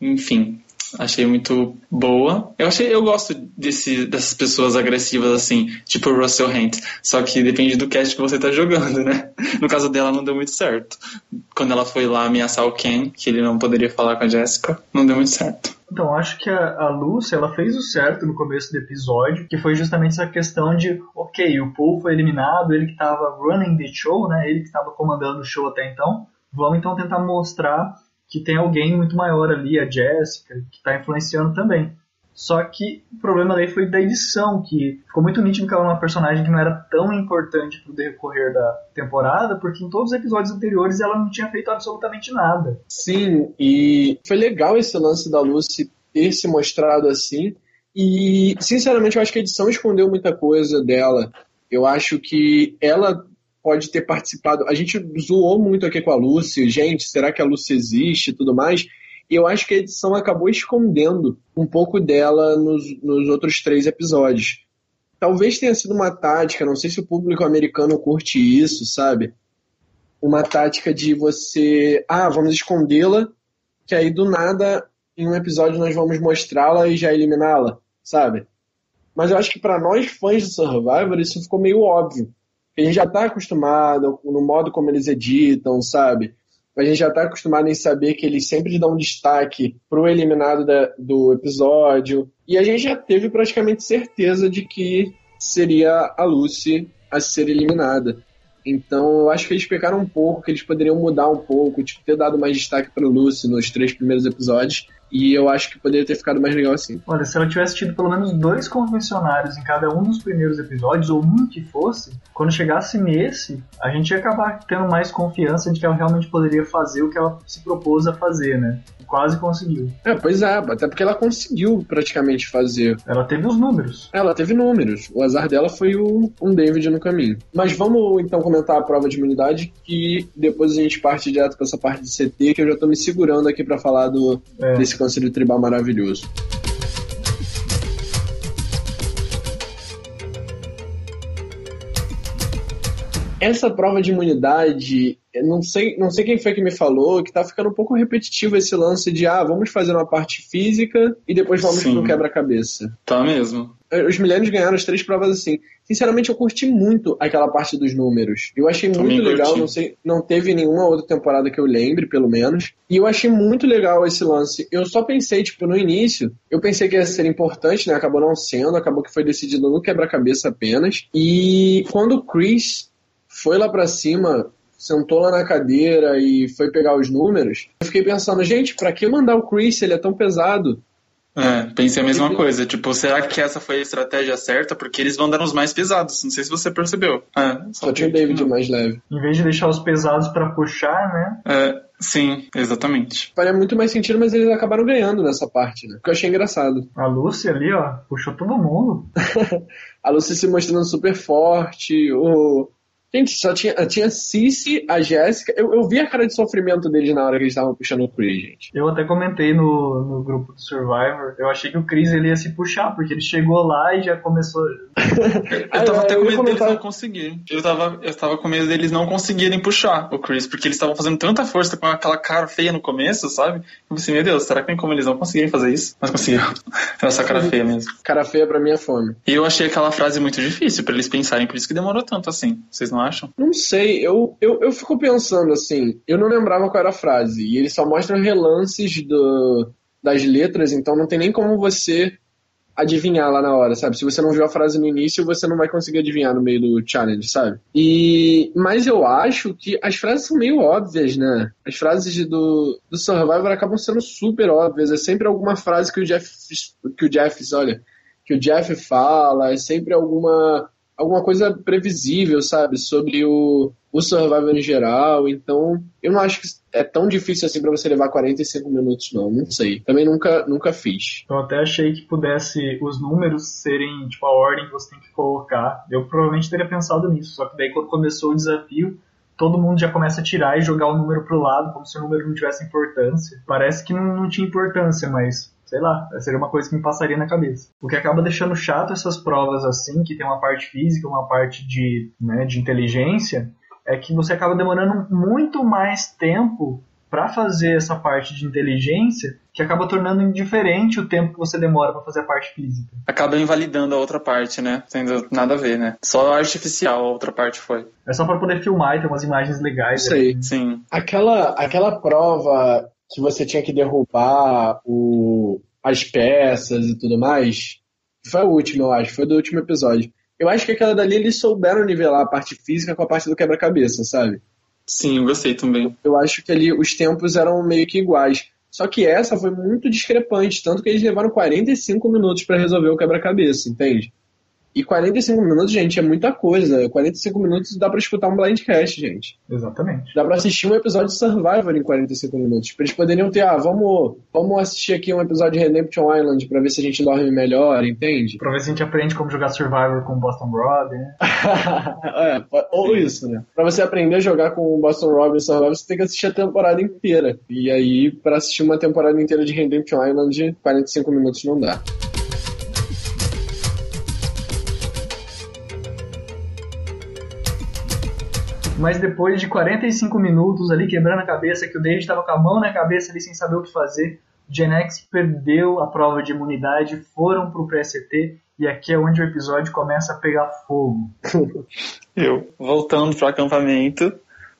[SPEAKER 3] Enfim, achei muito boa. Eu achei, eu gosto desse, dessas pessoas agressivas assim, tipo o Russell Hant. Só que depende do cast que você tá jogando, né? No caso dela não deu muito certo. Quando ela foi lá ameaçar o Ken, que ele não poderia falar com a Jessica, não deu muito certo.
[SPEAKER 2] Então, acho que a, a ela fez o certo no começo do episódio, que foi justamente essa questão de, ok, o Paul foi eliminado, ele que estava running the show, né? Ele que estava comandando o show até então. Vamos então tentar mostrar que tem alguém muito maior ali, a Jessica, que está influenciando também. Só que o problema daí foi da edição, que ficou muito nítido que ela era uma personagem que não era tão importante pro decorrer da temporada, porque em todos os episódios anteriores ela não tinha feito absolutamente nada.
[SPEAKER 1] Sim, e foi legal esse lance da Lucy ter se mostrado assim. E, sinceramente, eu acho que a edição escondeu muita coisa dela. Eu acho que ela pode ter participado. A gente zoou muito aqui com a Lucy, gente, será que a Lucy existe e tudo mais? E eu acho que a edição acabou escondendo um pouco dela nos, nos outros três episódios. Talvez tenha sido uma tática, não sei se o público americano curte isso, sabe? Uma tática de você, ah, vamos escondê-la, que aí do nada, em um episódio, nós vamos mostrá-la e já eliminá-la, sabe? Mas eu acho que para nós fãs de Survivor isso ficou meio óbvio a gente já está acostumado no modo como eles editam, sabe? A gente já está acostumado em saber que eles sempre dão destaque pro eliminado da, do episódio. E a gente já teve praticamente certeza de que seria a Lucy a ser eliminada. Então eu acho que eles pecaram um pouco, que eles poderiam mudar um pouco, tipo, ter dado mais destaque para Lucy nos três primeiros episódios. E eu acho que poderia ter ficado mais legal assim.
[SPEAKER 2] Olha, se ela tivesse tido pelo menos dois convencionários em cada um dos primeiros episódios, ou um que fosse, quando chegasse nesse, a gente ia acabar tendo mais confiança de que ela realmente poderia fazer o que ela se propôs a fazer, né? quase conseguiu.
[SPEAKER 1] É, pois é, até porque ela conseguiu praticamente fazer.
[SPEAKER 2] Ela teve os números.
[SPEAKER 1] Ela teve números. O azar dela foi o, um David no caminho. Mas vamos então comentar a prova de imunidade que depois a gente parte direto para essa parte de CT que eu já tô me segurando aqui para falar do, é. desse conselho tribal maravilhoso. essa prova de imunidade, não sei, não sei quem foi que me falou, que tá ficando um pouco repetitivo esse lance de ah, vamos fazer uma parte física e depois vamos Sim. pro quebra-cabeça.
[SPEAKER 3] Tá mesmo.
[SPEAKER 1] É, os milênios ganharam as três provas assim. Sinceramente, eu curti muito aquela parte dos números. Eu achei Também muito legal, não sei, não teve nenhuma outra temporada que eu lembre, pelo menos. E eu achei muito legal esse lance. Eu só pensei, tipo, no início, eu pensei que ia ser importante, né? Acabou não sendo, acabou que foi decidido no quebra-cabeça apenas. E quando o Chris foi lá para cima, sentou lá na cadeira e foi pegar os números, eu fiquei pensando, gente, para que mandar o Chris? Ele é tão pesado.
[SPEAKER 3] É, pensei a mesma coisa. Tipo, será que essa foi a estratégia certa? Porque eles vão dar os mais pesados. Não sei se você percebeu. É,
[SPEAKER 1] só, só tinha o David não. mais leve.
[SPEAKER 2] Em vez de deixar os pesados para puxar, né?
[SPEAKER 3] É, sim, exatamente.
[SPEAKER 1] Faria muito mais sentido, mas eles acabaram ganhando nessa parte, né? Que eu achei engraçado.
[SPEAKER 2] A Lucy ali, ó, puxou todo mundo.
[SPEAKER 1] a Lucy se mostrando super forte, o Gente, só tinha, tinha Cici, a Jéssica. Eu, eu vi a cara de sofrimento deles na hora que eles estavam puxando o Chris, gente.
[SPEAKER 2] Eu até comentei no, no grupo do Survivor, eu achei que o Chris ele ia se puxar, porque ele chegou lá e já começou.
[SPEAKER 3] Eu tava
[SPEAKER 1] Ah,
[SPEAKER 3] até com medo deles não conseguirem. Eu tava, eu tava com medo deles não conseguirem puxar o Chris, porque eles estavam fazendo tanta força com aquela cara feia no começo, sabe? Eu pensei, meu Deus, será que tem como eles não conseguirem fazer isso? Mas conseguiram. Era só cara feia mesmo.
[SPEAKER 1] Cara feia pra mim é fome.
[SPEAKER 3] E eu achei aquela frase muito difícil pra eles pensarem, por isso que demorou tanto assim. Vocês não acham?
[SPEAKER 1] Não sei, eu, eu, eu fico pensando assim, eu não lembrava qual era a frase, e eles só mostram relances do, das letras, então não tem nem como você adivinhar lá na hora, sabe? Se você não viu a frase no início, você não vai conseguir adivinhar no meio do challenge, sabe? E mas eu acho que as frases são meio óbvias, né? As frases do, do Survivor acabam sendo super óbvias. É sempre alguma frase que o Jeff que o Jeff, olha, que o Jeff fala, é sempre alguma alguma coisa previsível, sabe? Sobre o, o Survivor em geral. Então, eu não acho que é tão difícil assim pra você levar 45 minutos, não. Não sei. Também nunca, nunca fiz.
[SPEAKER 2] Eu até achei que pudesse os números serem, tipo, a ordem que você tem que colocar. Eu provavelmente teria pensado nisso, só que daí quando começou o desafio, todo mundo já começa a tirar e jogar o número pro lado, como se o número não tivesse importância. Parece que não, não tinha importância, mas sei lá, seria uma coisa que me passaria na cabeça. O que acaba deixando chato essas provas assim, que tem uma parte física, uma parte de, né, de inteligência, é que você acaba demorando muito mais tempo para fazer essa parte de inteligência, que acaba tornando indiferente o tempo que você demora para fazer a parte física.
[SPEAKER 3] Acaba invalidando a outra parte, né? Tendo nada a ver, né? Só artificial a outra parte foi.
[SPEAKER 2] É só para poder filmar e ter umas imagens legais.
[SPEAKER 1] Sei.
[SPEAKER 2] ali.
[SPEAKER 3] Sim.
[SPEAKER 1] Aquela, aquela prova que você tinha que derrubar o, as peças e tudo mais, foi a última, eu acho. Foi do último episódio. Eu acho que aquela dali eles souberam nivelar a parte física com a parte do quebra-cabeça, sabe?
[SPEAKER 3] Sim, eu gostei também.
[SPEAKER 1] eu acho que ali os tempos eram meio que iguais. Só que essa foi muito discrepante, tanto que eles levaram 45 minutos pra resolver o quebra-cabeça, entende? E 45 minutos, gente, é muita coisa. 45 minutos dá pra escutar um blindcast, gente.
[SPEAKER 2] Exatamente.
[SPEAKER 1] Dá pra assistir um episódio de Survivor em 45 minutos. Eles poderiam ter, ah, vamos, vamos assistir aqui um episódio de Redemption Island pra ver se a gente dorme melhor, entende?
[SPEAKER 2] Pra ver se a gente aprende como jogar Survivor com Boston Rob, né?
[SPEAKER 1] é, ou isso, né? Pra você aprender a jogar com o Boston Rob e Survivor, você tem que assistir a temporada inteira. E aí, pra assistir uma temporada inteira de Redemption Island, 45 minutos não dá.
[SPEAKER 2] Mas depois de 45 minutos ali quebrando a cabeça, que o David tava com a mão na cabeça ali sem saber o que fazer, o Gen X perdeu a prova de imunidade, foram pro PST e aqui é onde o episódio começa a pegar fogo.
[SPEAKER 3] Eu. Voltando pro acampamento,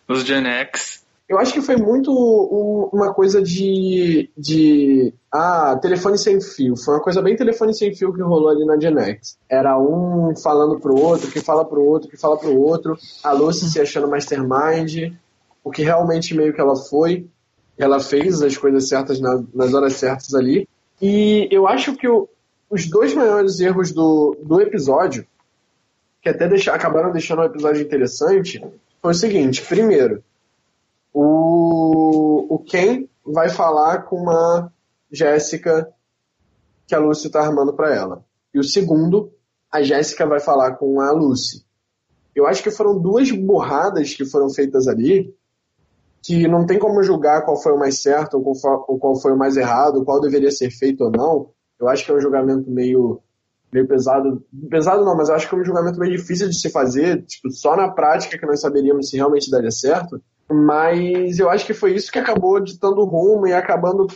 [SPEAKER 3] os Gen X.
[SPEAKER 1] Eu acho que foi muito um- uma coisa de, de. Ah, telefone sem fio. Foi uma coisa bem telefone sem fio que rolou ali na Gen X. Era um falando pro outro, que fala pro outro, que fala pro outro. A Lucy se achando mastermind. O que realmente meio que ela foi. Ela fez as coisas certas na- nas horas certas ali. E eu acho que o- os dois maiores erros do, do episódio, que até deixa- acabaram deixando o episódio interessante, foi o seguinte: primeiro, o, o Ken vai falar com uma Jéssica que a Lucy tá armando pra ela. E o segundo, a Jéssica vai falar com a Lucy. Eu acho que foram duas burradas que foram feitas ali que não tem como julgar qual foi o mais certo ou qual foi o mais errado, qual deveria ser feito ou não. Eu acho que é um julgamento meio, meio pesado. Pesado não, mas eu acho que é um julgamento meio difícil de se fazer. Tipo, só na prática que nós saberíamos se realmente daria certo. Mas eu acho que foi isso que acabou ditando o rumo e acabando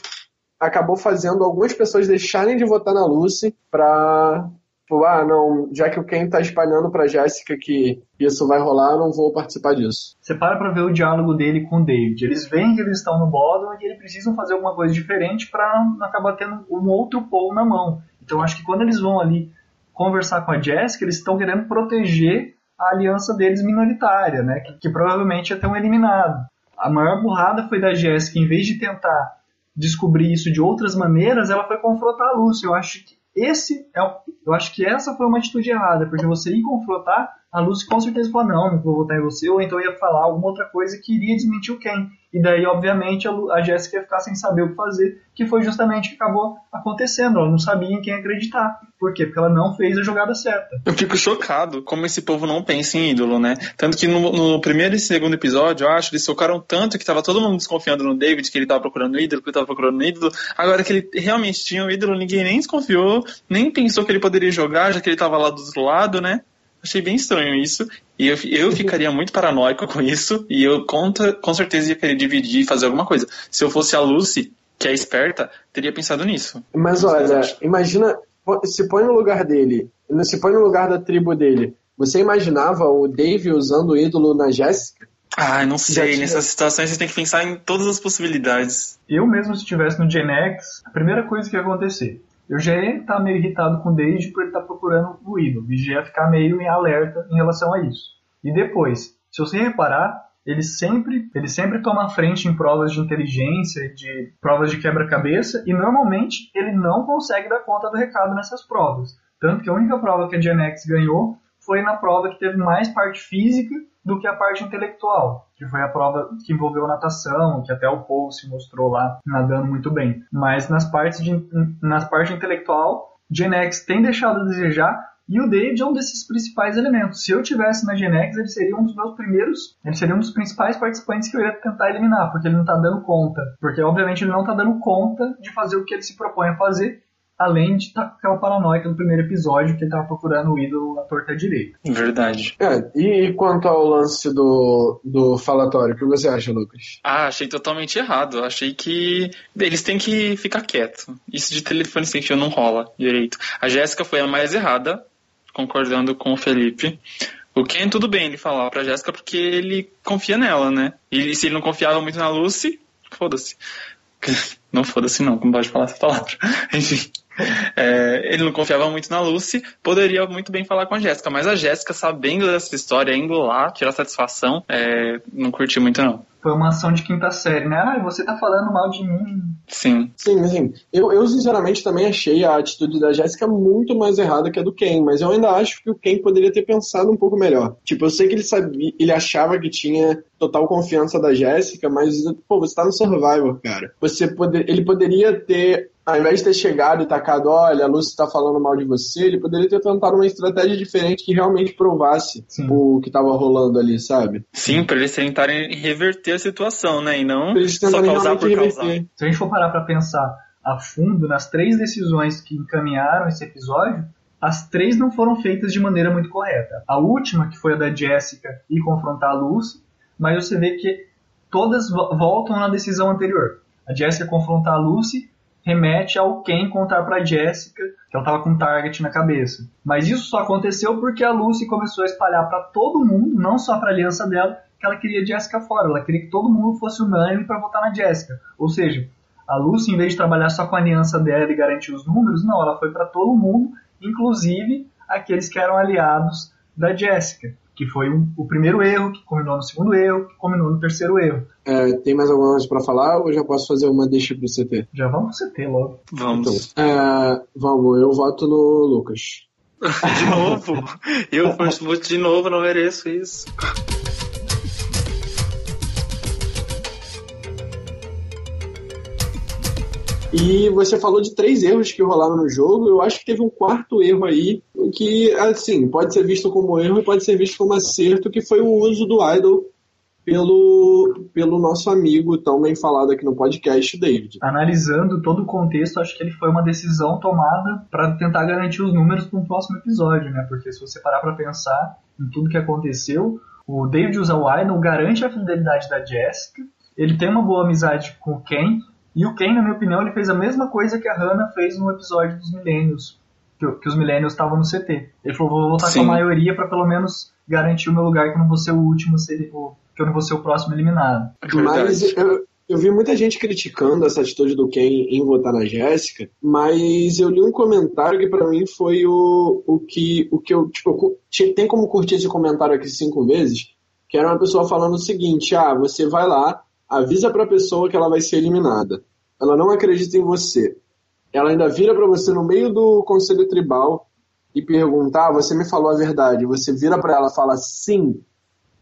[SPEAKER 1] acabou fazendo algumas pessoas deixarem de votar na Lucy pra. Tipo, ah, não, já que o Ken tá espalhando pra Jéssica que isso vai rolar, não vou participar disso.
[SPEAKER 2] Você para pra ver o diálogo dele com o David. Eles veem que eles estão no bottom e eles precisam fazer alguma coisa diferente não acabar tendo um outro pole na mão. Então acho que quando eles vão ali conversar com a Jessica, eles estão querendo proteger a aliança deles minoritária, né? Que, que provavelmente ter um eliminado. A maior burrada foi da Jessica, em vez de tentar descobrir isso de outras maneiras, ela foi confrontar a Lucy. Eu acho que esse é eu acho que essa foi uma atitude errada, porque você ir confrontar a Lucy com certeza falou, não, não vou votar em você, ou então ia falar alguma outra coisa que iria desmentir o Ken. E daí, obviamente, a, Lu, a Jessica ia ficar sem saber o que fazer, que foi justamente o que acabou acontecendo. Ela não sabia em quem acreditar. Por quê? Porque ela não fez a jogada certa.
[SPEAKER 3] Eu fico chocado como esse povo não pensa em ídolo, né? Tanto que no, no primeiro e segundo episódio, eu acho, eles focaram tanto que tava todo mundo desconfiando no David, que ele tava procurando ídolo, que ele tava procurando ídolo. Agora que ele realmente tinha um ídolo, ninguém nem desconfiou, nem pensou que ele poderia jogar, já que ele tava lá do outro lado, né? Achei bem estranho isso. E eu, eu ficaria muito paranoico com isso. E eu com, com certeza ia querer dividir e fazer alguma coisa. Se eu fosse a Lucy, que é esperta, teria pensado nisso.
[SPEAKER 1] Mas olha, imagina, se põe no lugar dele, se põe no lugar da tribo dele. Você imaginava o Dave usando o ídolo na Jéssica?
[SPEAKER 3] Ah, não sei. Nessas situações você tem que pensar em todas as possibilidades.
[SPEAKER 2] Eu mesmo, se estivesse no Gen X, a primeira coisa que ia acontecer eu já ia estar meio irritado com o Dave por ele estar tá procurando o ídolo. E já ia ficar meio em alerta em relação a isso. E depois, se você reparar, ele sempre, ele sempre toma frente em provas de inteligência, de provas de quebra-cabeça, e normalmente ele não consegue dar conta do recado nessas provas. Tanto que a única prova que a Gen X ganhou foi na prova que teve mais parte física do que a parte intelectual, que foi a prova que envolveu natação, que até o Paul se mostrou lá nadando muito bem. Mas nas partes, de, nas partes intelectual, Gen X tem deixado a desejar e o David é um desses principais elementos. Se eu tivesse na Gen X, ele seria um dos meus primeiros, ele seria um dos principais participantes que eu ia tentar eliminar, porque ele não está dando conta. Porque obviamente ele não está dando conta de fazer o que ele se propõe a fazer além de estar tá com aquela paranoica no primeiro episódio que ele estava procurando o ídolo à torta direita.
[SPEAKER 3] Verdade.
[SPEAKER 1] É, e quanto ao lance do, do falatório, o que você acha, Lucas?
[SPEAKER 3] Ah, achei totalmente errado. Achei que eles têm que ficar quietos. Isso de telefone sem fio não rola direito. A Jéssica foi a mais errada, concordando com o Felipe. O Ken, tudo bem ele falar pra Jéssica porque ele confia nela, né? E se ele não confiava muito na Lucy, foda-se. Não foda-se não, como pode falar essa palavra. Enfim. É, ele não confiava muito na Lucy, poderia muito bem falar com a Jéssica, mas a Jéssica, sabendo dessa história, indo lá, tirar satisfação, é, não curtiu muito não.
[SPEAKER 2] Foi uma ação de quinta série, né? Ah, você tá falando mal de mim.
[SPEAKER 3] Sim.
[SPEAKER 1] Sim, assim, eu, eu sinceramente também achei a atitude da Jéssica muito mais errada que a do Ken, mas eu ainda acho que o Ken poderia ter pensado um pouco melhor. Tipo, eu sei que ele sabia, ele achava que tinha total confiança da Jéssica, mas, pô, você tá no Survivor, cara. Você poder, ele poderia ter ao invés de ter chegado e tacado, olha, a Lucy está falando mal de você, ele poderia ter tentado uma estratégia diferente que realmente provasse Sim. o que estava rolando ali, sabe?
[SPEAKER 3] Sim, para eles tentarem reverter a situação, né? E não só causar por reverter. causar.
[SPEAKER 2] Se a gente for parar para pensar a fundo nas três decisões que encaminharam esse episódio, as três não foram feitas de maneira muito correta. A última, que foi a da Jessica e confrontar a Lucy, mas você vê que todas voltam na decisão anterior. A Jessica confrontar a Lucy remete ao Ken contar para Jessica que ela estava com um target na cabeça. Mas isso só aconteceu porque a Lucy começou a espalhar para todo mundo, não só para a aliança dela, que ela queria Jessica fora. Ela queria que todo mundo fosse unânime para votar na Jessica. Ou seja, a Lucy, em vez de trabalhar só com a aliança dela e garantir os números, não, ela foi para todo mundo, inclusive aqueles que eram aliados da Jessica que foi um, o primeiro erro, que combinou no segundo erro, que combinou no terceiro erro.
[SPEAKER 1] É, tem mais alguma coisa para falar ou já posso fazer uma deixa pro CT?
[SPEAKER 2] Já vamos pro CT logo.
[SPEAKER 3] Vamos.
[SPEAKER 1] Então, é, vamos, eu voto no Lucas.
[SPEAKER 3] de novo? Eu de novo, não mereço isso.
[SPEAKER 1] E você falou de três erros que rolaram no jogo. Eu acho que teve um quarto erro aí, que, assim, pode ser visto como erro e pode ser visto como acerto, que foi o uso do idol pelo, pelo nosso amigo tão bem falado aqui no podcast, David.
[SPEAKER 2] Analisando todo o contexto, acho que ele foi uma decisão tomada para tentar garantir os números para um próximo episódio, né? Porque se você parar para pensar em tudo que aconteceu, o David usar o idol garante a fidelidade da Jessica, ele tem uma boa amizade com o Ken, e o Ken, na minha opinião, ele fez a mesma coisa que a Hannah fez no episódio dos Milênios, que, que, os Milênios estavam no CT. Ele falou, vou voltar Sim. com a maioria para pelo menos garantir o meu lugar que eu não vou ser o último, que eu não vou ser o próximo eliminado.
[SPEAKER 1] Mas eu, eu vi muita gente criticando essa atitude do Ken em votar na Jéssica, mas eu li um comentário que para mim foi o, o, que, o que eu, tipo, tem como curtir esse comentário aqui cinco vezes, que era uma pessoa falando o seguinte, ah, você vai lá, avisa para a pessoa que ela vai ser eliminada. Ela não acredita em você. Ela ainda vira para você no meio do conselho tribal e perguntar, ah, você me falou a verdade, você vira para ela fala sim,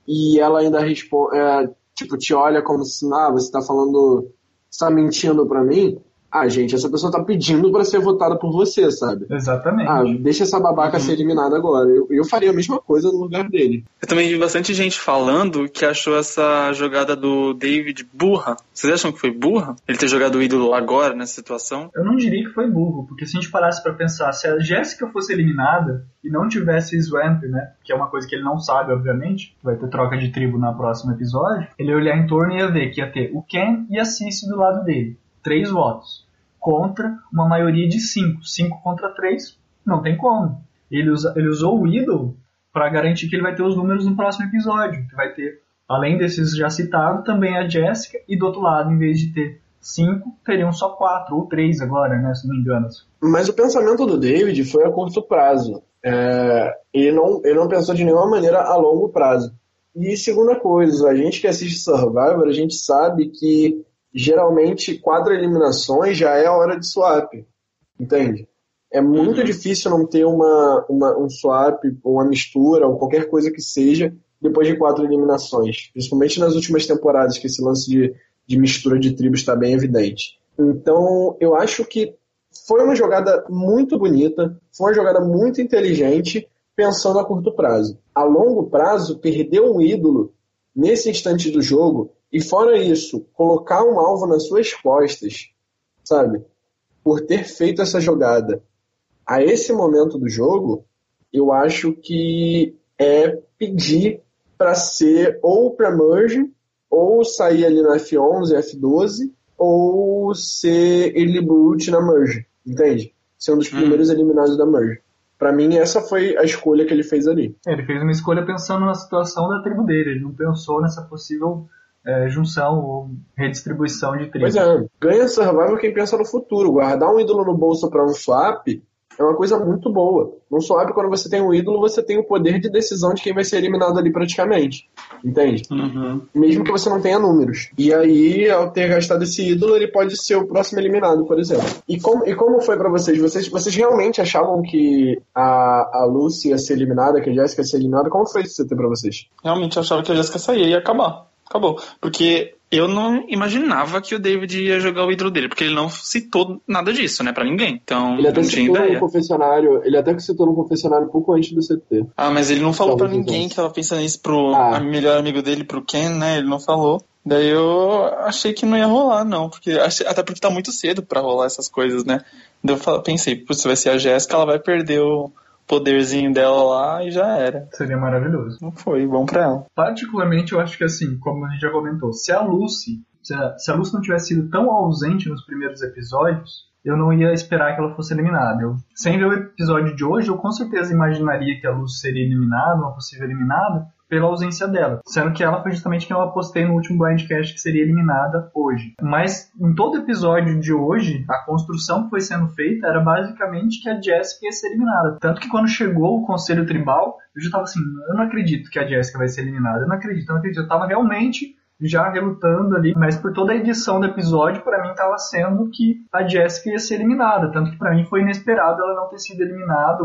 [SPEAKER 1] e ela ainda responde, é, tipo, te olha como se, ah, você tá falando, você tá mentindo para mim, ah, gente, essa pessoa tá pedindo para ser votada por você, sabe?
[SPEAKER 2] Exatamente.
[SPEAKER 1] Ah, deixa essa babaca
[SPEAKER 3] Uhum.
[SPEAKER 1] ser eliminada agora. Eu, eu faria a mesma coisa no lugar dele.
[SPEAKER 3] Eu também vi bastante gente falando que achou essa jogada do David burra. Vocês acham que foi burra? Ele ter jogado o ídolo agora, nessa situação?
[SPEAKER 2] Eu não diria que foi burro, porque se a gente parasse pra pensar, se a Jéssica fosse eliminada e não tivesse Swamp, né, que é uma coisa que ele não sabe, obviamente, vai ter troca de tribo no próximo episódio, ele ia olhar em torno e ia ver que ia ter o Ken e a Cici do lado dele. Três votos. Contra uma maioria de cinco. Cinco contra três, não tem como. Ele, usa, ele usou o ídolo para garantir que ele vai ter os números no próximo episódio. Que vai ter, além desses já citados, também a Jéssica, e do outro lado, em vez de ter cinco, teriam só quatro ou três agora, né? Se não me engano.
[SPEAKER 1] Mas o pensamento do David foi a curto prazo. É, ele, não, ele não pensou de nenhuma maneira a longo prazo. E segunda coisa, a gente que assiste Survivor, a gente sabe que geralmente quatro eliminações já é a hora de swap. Entende? É muito
[SPEAKER 3] Uhum.
[SPEAKER 1] difícil não ter uma, uma, um swap, ou uma mistura, ou qualquer coisa que seja, depois de quatro eliminações. Principalmente nas últimas temporadas, que esse lance de, de mistura de tribos está bem evidente. Então, eu acho que foi uma jogada muito bonita, foi uma jogada muito inteligente, pensando a curto prazo. A longo prazo, perder um ídolo nesse instante do jogo, e fora isso, colocar um alvo nas suas costas, sabe? Por ter feito essa jogada a esse momento do jogo, eu acho que é pedir para ser ou para merge, ou sair ali na F11, F12, ou ser early boot na merge, entende? Ser um dos
[SPEAKER 3] Hum.
[SPEAKER 1] primeiros eliminados da merge. Pra mim, essa foi a escolha que ele fez ali.
[SPEAKER 2] Ele fez uma escolha pensando na situação da tribo dele, ele não pensou nessa possível é, junção ou redistribuição de tribos.
[SPEAKER 1] Pois é, ganha Survival quem pensa no futuro. Guardar um ídolo no bolso para um swap é uma coisa muito boa. No swap, quando você tem um ídolo, você tem o poder de decisão de quem vai ser eliminado ali praticamente. Entende?
[SPEAKER 3] Uhum.
[SPEAKER 1] Mesmo que você não tenha números. E aí, ao ter gastado esse ídolo, ele pode ser o próximo eliminado, por exemplo. E como, e como foi pra vocês? vocês? Vocês realmente achavam que a, a Lucy ia ser eliminada, que a Jessica ia ser eliminada? Como foi esse CT pra vocês?
[SPEAKER 3] Realmente eu achava que a Jessica saía e ia acabar. Acabou. Porque eu não imaginava que o David ia jogar o ídolo dele, porque ele não citou nada disso, né, pra ninguém. Então,
[SPEAKER 1] Ele até
[SPEAKER 3] não tinha
[SPEAKER 1] citou no
[SPEAKER 3] ideia.
[SPEAKER 1] confessionário, ele até citou no confessionário pouco antes do CT.
[SPEAKER 3] Ah, mas ele não falou pra
[SPEAKER 1] Talvez
[SPEAKER 3] ninguém que tava pensando isso pro
[SPEAKER 1] Ah.
[SPEAKER 3] melhor amigo dele, pro Ken, né? Ele não falou. Daí eu achei que não ia rolar, não. Porque, até porque tá muito cedo pra rolar essas coisas, né? Daí eu pensei, putz, vai ser a Jéssica, ela vai perder o poderzinho dela lá e já era.
[SPEAKER 2] Seria maravilhoso.
[SPEAKER 3] Não foi, bom pra ela.
[SPEAKER 2] Particularmente, eu acho que assim, como a gente já comentou, se a Lucy, se a, se a Lucy não tivesse sido tão ausente nos primeiros episódios, eu não ia esperar que ela fosse eliminada. Eu, sem ver o episódio de hoje, eu com certeza imaginaria que a Lucy seria eliminada, uma possível eliminada, pela ausência dela. Sendo que ela foi justamente quem eu apostei no último Blindcast que seria eliminada hoje. Mas em todo episódio de hoje, a construção que foi sendo feita era basicamente que a Jessica ia ser eliminada. Tanto que quando chegou o Conselho Tribal, eu já tava assim, eu não acredito que a Jessica vai ser eliminada. Eu não acredito, eu não acredito. Eu tava realmente já relutando ali, mas por toda a edição do episódio, pra mim tava sendo que a Jessica ia ser eliminada, tanto que pra mim foi inesperado ela não ter sido eliminada,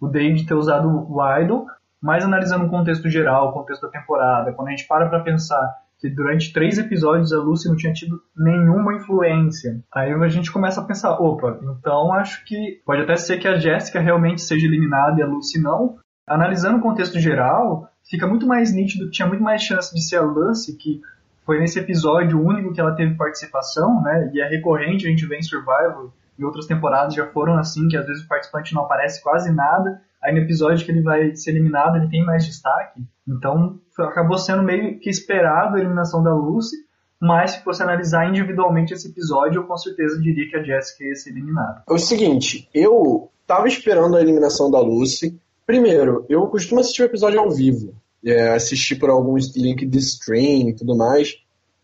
[SPEAKER 2] o David ter usado o Idol, mas analisando o contexto geral, o contexto da temporada, quando a gente para pra pensar que durante três episódios a Lucy não tinha tido nenhuma influência. Aí a gente começa a pensar, opa, então acho que pode até ser que a Jessica realmente seja eliminada e a Lucy não. Analisando o contexto geral, fica muito mais nítido que tinha muito mais chance de ser a Lucy, que foi nesse episódio único que ela teve participação, né? E é recorrente, a gente vê em Survival, em outras temporadas já foram assim, que às vezes o participante não aparece quase nada, aí no episódio que ele vai ser eliminado ele tem mais destaque. Então acabou sendo meio que esperado a eliminação da Lucy, mas se fosse analisar individualmente esse episódio, eu com certeza diria que a Jessica ia ser eliminada.
[SPEAKER 1] É o seguinte, eu tava esperando a eliminação da Lucy. Primeiro, eu costumo assistir o episódio ao vivo. É, assistir por algum link de stream e tudo mais.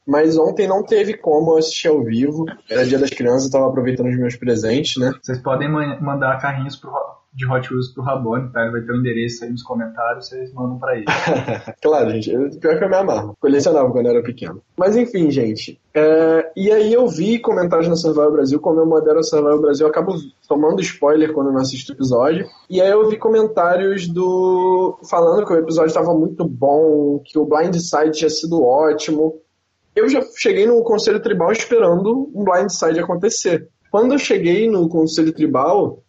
[SPEAKER 1] Mas ontem não teve como eu assistir ao vivo. Era dia das crianças, eu tava aproveitando os meus presentes, né?
[SPEAKER 2] Vocês podem man- mandar carrinhos pro, Ro- de Hot Wheels pro Rabone, tá? Ele vai ter o um endereço aí nos comentários, vocês mandam pra ele.
[SPEAKER 1] claro, gente. Pior que eu me amarro. Colecionava quando eu era pequeno. Mas enfim, gente. É, e aí eu vi comentários no Survival Brasil, como eu modero o Survival Brasil, eu acabo tomando spoiler quando eu não assisto o episódio. E aí eu vi comentários do. falando que o episódio estava muito bom, que o Blindside tinha sido ótimo. Eu já cheguei no Conselho Tribal esperando um Blindside acontecer. Quando eu cheguei no Conselho Tribal,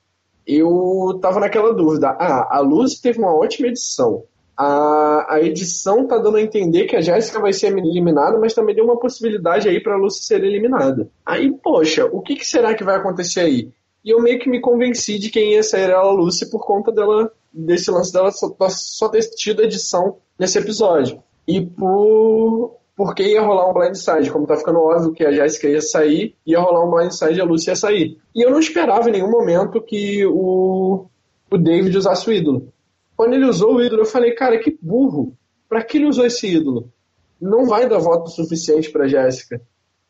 [SPEAKER 1] eu tava naquela dúvida. Ah, a Luz teve uma ótima edição. A, a edição tá dando a entender que a Jéssica vai ser eliminada, mas também deu uma possibilidade aí pra Lucy ser eliminada. Aí, poxa, o que, que, será que vai acontecer aí? E eu meio que me convenci de quem ia sair a Lucy por conta dela, desse lance dela só, só ter tido edição nesse episódio. E por, porque ia rolar um blindside. Como tá ficando óbvio que a Jéssica ia sair, ia rolar um blindside e a Lucy ia sair. E eu não esperava em nenhum momento que o, o David usasse o ídolo. Quando ele usou o ídolo, eu falei, cara, que burro. Pra que ele usou esse ídolo? Não vai dar voto suficiente pra Jéssica.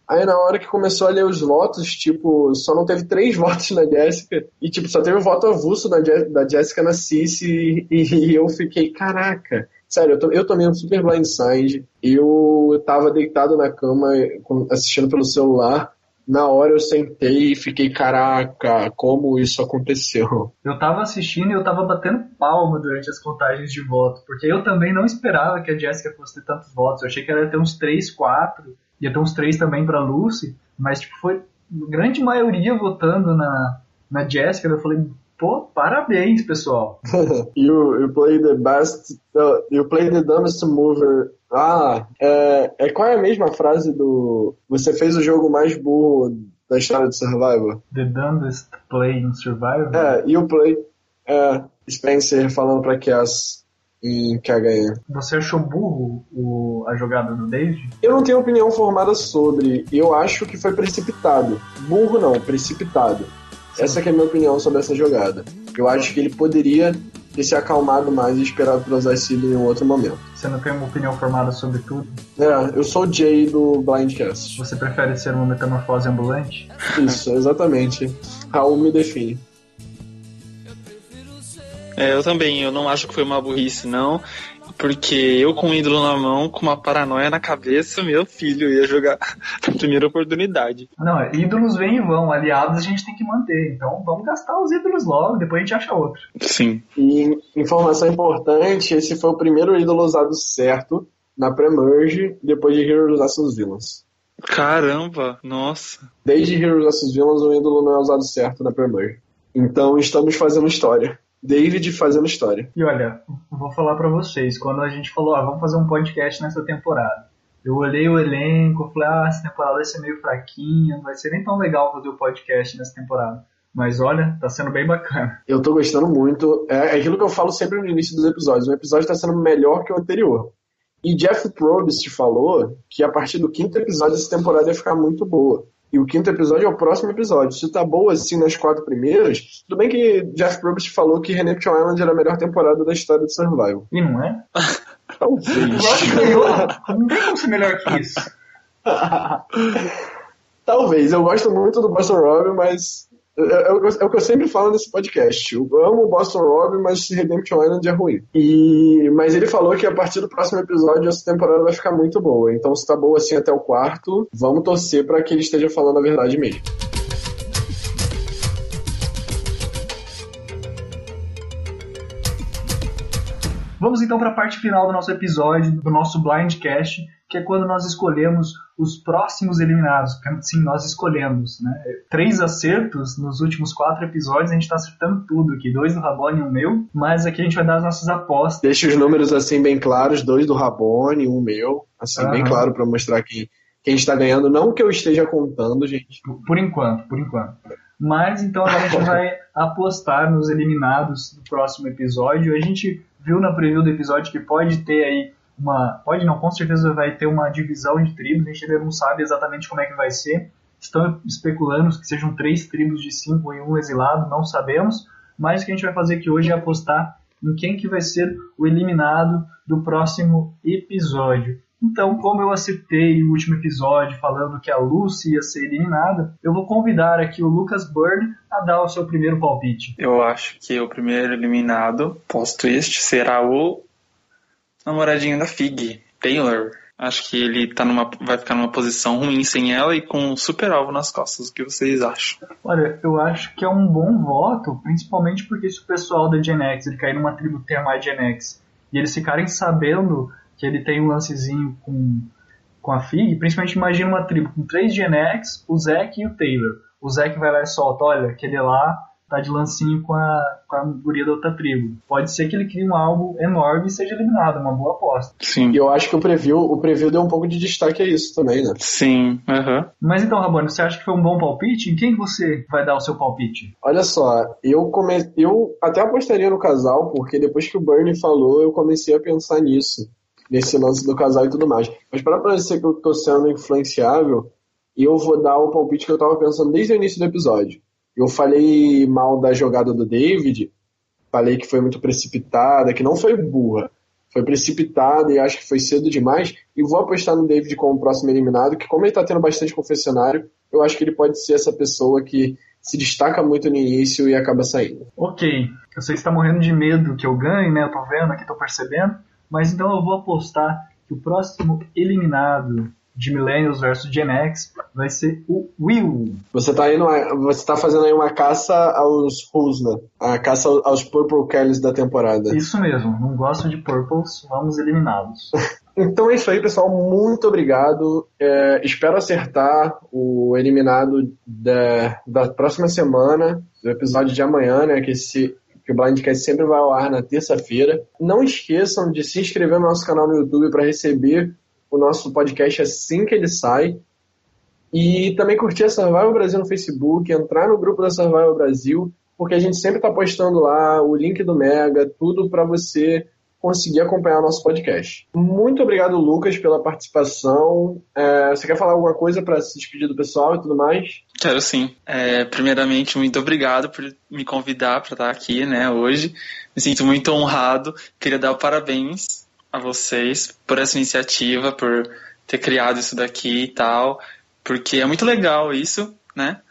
[SPEAKER 1] Aí na hora que começou a ler os votos, tipo, só não teve três votos na Jéssica. E tipo, só teve o voto avulso da, da Jéssica na Cici. E, e eu fiquei, caraca. Sério, eu, eu tomei um super blindside. Eu tava deitado na cama assistindo pelo celular. Na hora eu sentei e fiquei, caraca, como isso aconteceu?
[SPEAKER 2] Eu tava assistindo e eu tava batendo palma durante as contagens de voto, porque eu também não esperava que a Jessica fosse ter tantos votos. Eu achei que ela ia ter uns 3, 4, ia ter uns 3 também pra Lucy, mas tipo, foi grande maioria votando na, na Jessica. Eu falei, Pô, parabéns, pessoal.
[SPEAKER 1] you, you play the best. Uh, you play the dumbest mover. Ah, é, é, qual é a mesma frase do. Você fez o jogo mais burro da história de Survivor?
[SPEAKER 2] The dumbest play in Survivor?
[SPEAKER 1] É, you play. É, Spencer falando pra Cass em KHN.
[SPEAKER 2] Você achou burro o, a jogada do David?
[SPEAKER 1] Eu não tenho opinião formada sobre. Eu acho que foi precipitado. Burro não, precipitado. Essa é a minha opinião sobre essa jogada. Eu acho que ele poderia ter se acalmado mais e esperado esse ídolo em um outro momento.
[SPEAKER 2] Você não tem uma opinião formada sobre tudo?
[SPEAKER 1] É, eu sou o Jay do Blindcast.
[SPEAKER 2] Você prefere ser uma metamorfose ambulante?
[SPEAKER 1] Isso, exatamente. Raul me define.
[SPEAKER 3] É, eu também, eu não acho que foi uma burrice, não. Porque eu com um ídolo na mão, com uma paranoia na cabeça, meu filho ia jogar na primeira oportunidade.
[SPEAKER 2] Não, ídolos vêm e vão, aliados a gente tem que manter. Então vamos gastar os ídolos logo, depois a gente acha outro.
[SPEAKER 3] Sim.
[SPEAKER 1] E informação importante, esse foi o primeiro ídolo usado certo na pré-merge, depois de Heroes vs Villains.
[SPEAKER 3] Caramba, nossa.
[SPEAKER 1] Desde Heroes vs Villains o ídolo não é usado certo na pré-merge. Então estamos fazendo história. David fazendo história.
[SPEAKER 2] E olha, vou falar para vocês, quando a gente falou, ah, vamos fazer um podcast nessa temporada, eu olhei o elenco, falei, ah, essa temporada vai ser meio fraquinha, não vai ser nem tão legal fazer o podcast nessa temporada. Mas olha, tá sendo bem bacana.
[SPEAKER 1] Eu tô gostando muito. É, é aquilo que eu falo sempre no início dos episódios. O episódio tá sendo melhor que o anterior. E Jeff Probst falou que a partir do quinto episódio essa temporada ia ficar muito boa. E o quinto episódio é o próximo episódio. Se tá boa assim nas quatro primeiras, tudo bem que Jeff Probst falou que Redemption Island era a melhor temporada da história de Survival.
[SPEAKER 2] E não é?
[SPEAKER 1] Talvez.
[SPEAKER 2] Lógico que não. Não tem como ser melhor que isso.
[SPEAKER 1] Talvez. Eu gosto muito do Boston Rob, mas é, é, é, o que eu sempre falo nesse podcast. Eu amo Boston Rob, mas Redemption Island é ruim. E, mas ele falou que a partir do próximo episódio essa temporada vai ficar muito boa. Então, se tá boa assim até o quarto, vamos torcer para que ele esteja falando a verdade mesmo.
[SPEAKER 2] Vamos então para a parte final do nosso episódio, do nosso Blindcast, que é quando nós escolhemos os próximos eliminados. Sim, nós escolhemos, né? Três acertos nos últimos quatro episódios, a gente está acertando tudo aqui. Dois do Rabone e um meu, mas aqui a gente vai dar as nossas apostas.
[SPEAKER 1] Deixa os números assim bem claros, dois do Rabone, um meu, assim, bem claro para mostrar que quem está ganhando, não que eu esteja contando, gente.
[SPEAKER 2] Por enquanto, por enquanto. Mas então a gente vai apostar nos eliminados do próximo episódio. A gente viu na preview do episódio que pode ter aí uma. Pode não, com certeza vai ter uma divisão de tribos, a gente ainda não sabe exatamente como é que vai ser. Estão especulando que sejam três tribos de cinco e um exilado, não sabemos. Mas o que a gente vai fazer aqui hoje é apostar em quem que vai ser o eliminado do próximo episódio. Então, como eu citei o último episódio falando que a Lucy ia ser eliminada, eu vou convidar aqui o Lucas Bird a dar o seu primeiro palpite.
[SPEAKER 3] Eu acho que o primeiro eliminado, post-twist, será o namoradinho da Fig, Taylor. Acho que ele tá numa, vai ficar numa posição ruim sem ela e com um super alvo nas costas. O que vocês acham?
[SPEAKER 2] Olha, eu acho que é um bom voto, principalmente porque se o pessoal da Gen X ele cair numa tribo que tem mais Gen X e eles ficarem sabendo que ele tem um lancezinho com, com a Fig, principalmente imagina uma tribo com três Gen X, o Zack e o Taylor. O Zack vai lá e solta, olha, aquele lá tá de lancinho com a, com a guria da outra tribo. Pode ser que ele crie um algo enorme e seja eliminado, uma boa aposta.
[SPEAKER 3] Sim.
[SPEAKER 1] E eu acho que o preview, o preview deu um pouco de destaque a isso também, né?
[SPEAKER 3] Sim, aham.
[SPEAKER 2] Mas então, Rabone, você acha que foi um bom palpite? Em quem você vai dar o seu palpite?
[SPEAKER 1] Olha só, eu come... eu até apostaria no casal, porque depois que o Bernie falou, eu comecei a pensar nisso, nesse lance do casal e tudo mais. Mas para parecer que eu tô sendo influenciável, eu vou dar o palpite que eu tava pensando desde o início do episódio. Eu falei mal da jogada do David, falei que foi muito precipitada, que não foi burra, foi precipitada e acho que foi cedo demais. E vou apostar no David como próximo eliminado, que como ele tá tendo bastante confessionário, eu acho que ele pode ser essa pessoa que se destaca muito no início e acaba saindo.
[SPEAKER 2] Ok, eu sei que você tá morrendo de medo que eu ganhe, né? Eu tô vendo aqui, tô percebendo. Mas então eu vou apostar que o próximo eliminado de Millennials versus Gen X vai ser o Will.
[SPEAKER 1] Você tá, indo, você tá fazendo aí uma caça aos Who's, né? A caça aos Purple Kellys da temporada.
[SPEAKER 2] Isso mesmo, não gosto de Purples, vamos eliminá-los.
[SPEAKER 1] Então é isso aí, pessoal. Muito obrigado. É, espero acertar o eliminado da, da próxima semana, do episódio de amanhã, né? Que, esse, que o Blindcast sempre vai ao ar na terça-feira. Não esqueçam de se inscrever no nosso canal no YouTube para receber o nosso podcast assim que ele sai. E também curtir a Survival Brasil no Facebook, entrar no grupo da Survival Brasil, porque a gente sempre está postando lá o link do Mega, tudo para você conseguir acompanhar o nosso podcast. Muito obrigado, Lucas, pela participação. É, você quer falar alguma coisa para se despedir do pessoal e tudo mais?
[SPEAKER 3] Quero sim. É, primeiramente, muito obrigado por me convidar para estar aqui né, hoje. Me sinto muito honrado. Queria dar parabéns a vocês por essa iniciativa, por ter criado isso daqui e tal, porque é muito legal isso, né?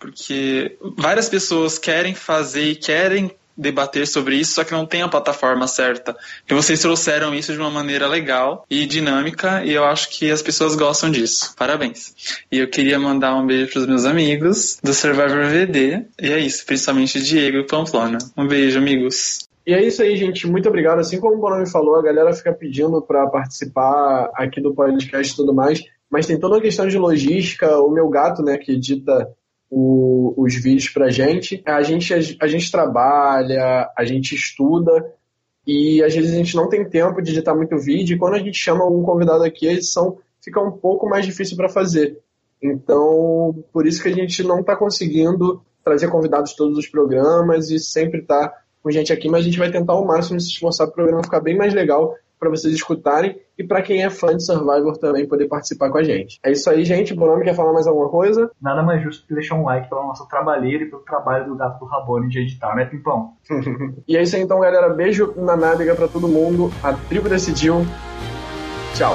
[SPEAKER 3] Porque várias pessoas querem fazer e querem debater sobre isso, só que não tem a plataforma certa. E vocês trouxeram isso de uma maneira legal e dinâmica, e eu acho que as pessoas gostam disso. Parabéns. E eu queria mandar um beijo para os meus amigos do Survivor VD, e é isso, principalmente Diego e Pamplona. Um beijo, amigos.
[SPEAKER 1] E é isso aí, gente. Muito obrigado. Assim como o Bonomi falou, a galera fica pedindo para participar aqui do podcast e tudo mais, mas tem toda uma questão de logística. O meu gato, né, que edita o, os vídeos pra gente, a gente, a, gente trabalha, a gente estuda e às vezes a gente não tem tempo de editar muito vídeo. E quando a gente chama algum convidado aqui, a edição fica um pouco mais difícil para fazer. Então, por isso que a gente não está conseguindo trazer convidados todos os programas e sempre tá com gente aqui, mas a gente vai tentar ao máximo se esforçar para o programa ficar bem mais legal para vocês escutarem e para quem é fã de Survivor também poder participar com a gente. É isso aí, gente. Bonome quer falar mais alguma coisa?
[SPEAKER 2] Nada mais justo que deixar um like pela nossa trabalheira e pelo trabalho do gato do Rabone de editar, né, Pimpão?
[SPEAKER 1] e é isso aí, então, galera. Beijo na nádega para todo mundo. A tribo decidiu. Tchau.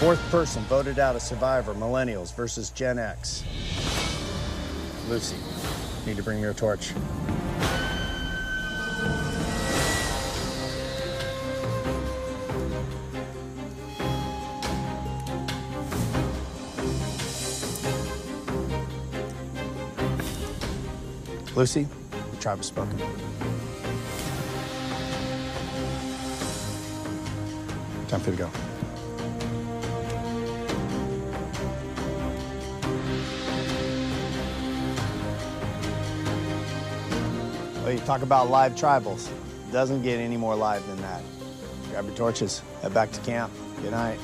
[SPEAKER 4] Fourth person voted out of Survivor Millennials versus Gen X. Lucy, need to bring your torch. Lucy, the tribe has spoken. Time for you to go. Well, you talk about live tribals. Doesn't get any more live than that. Grab your torches, head back to camp. Good night.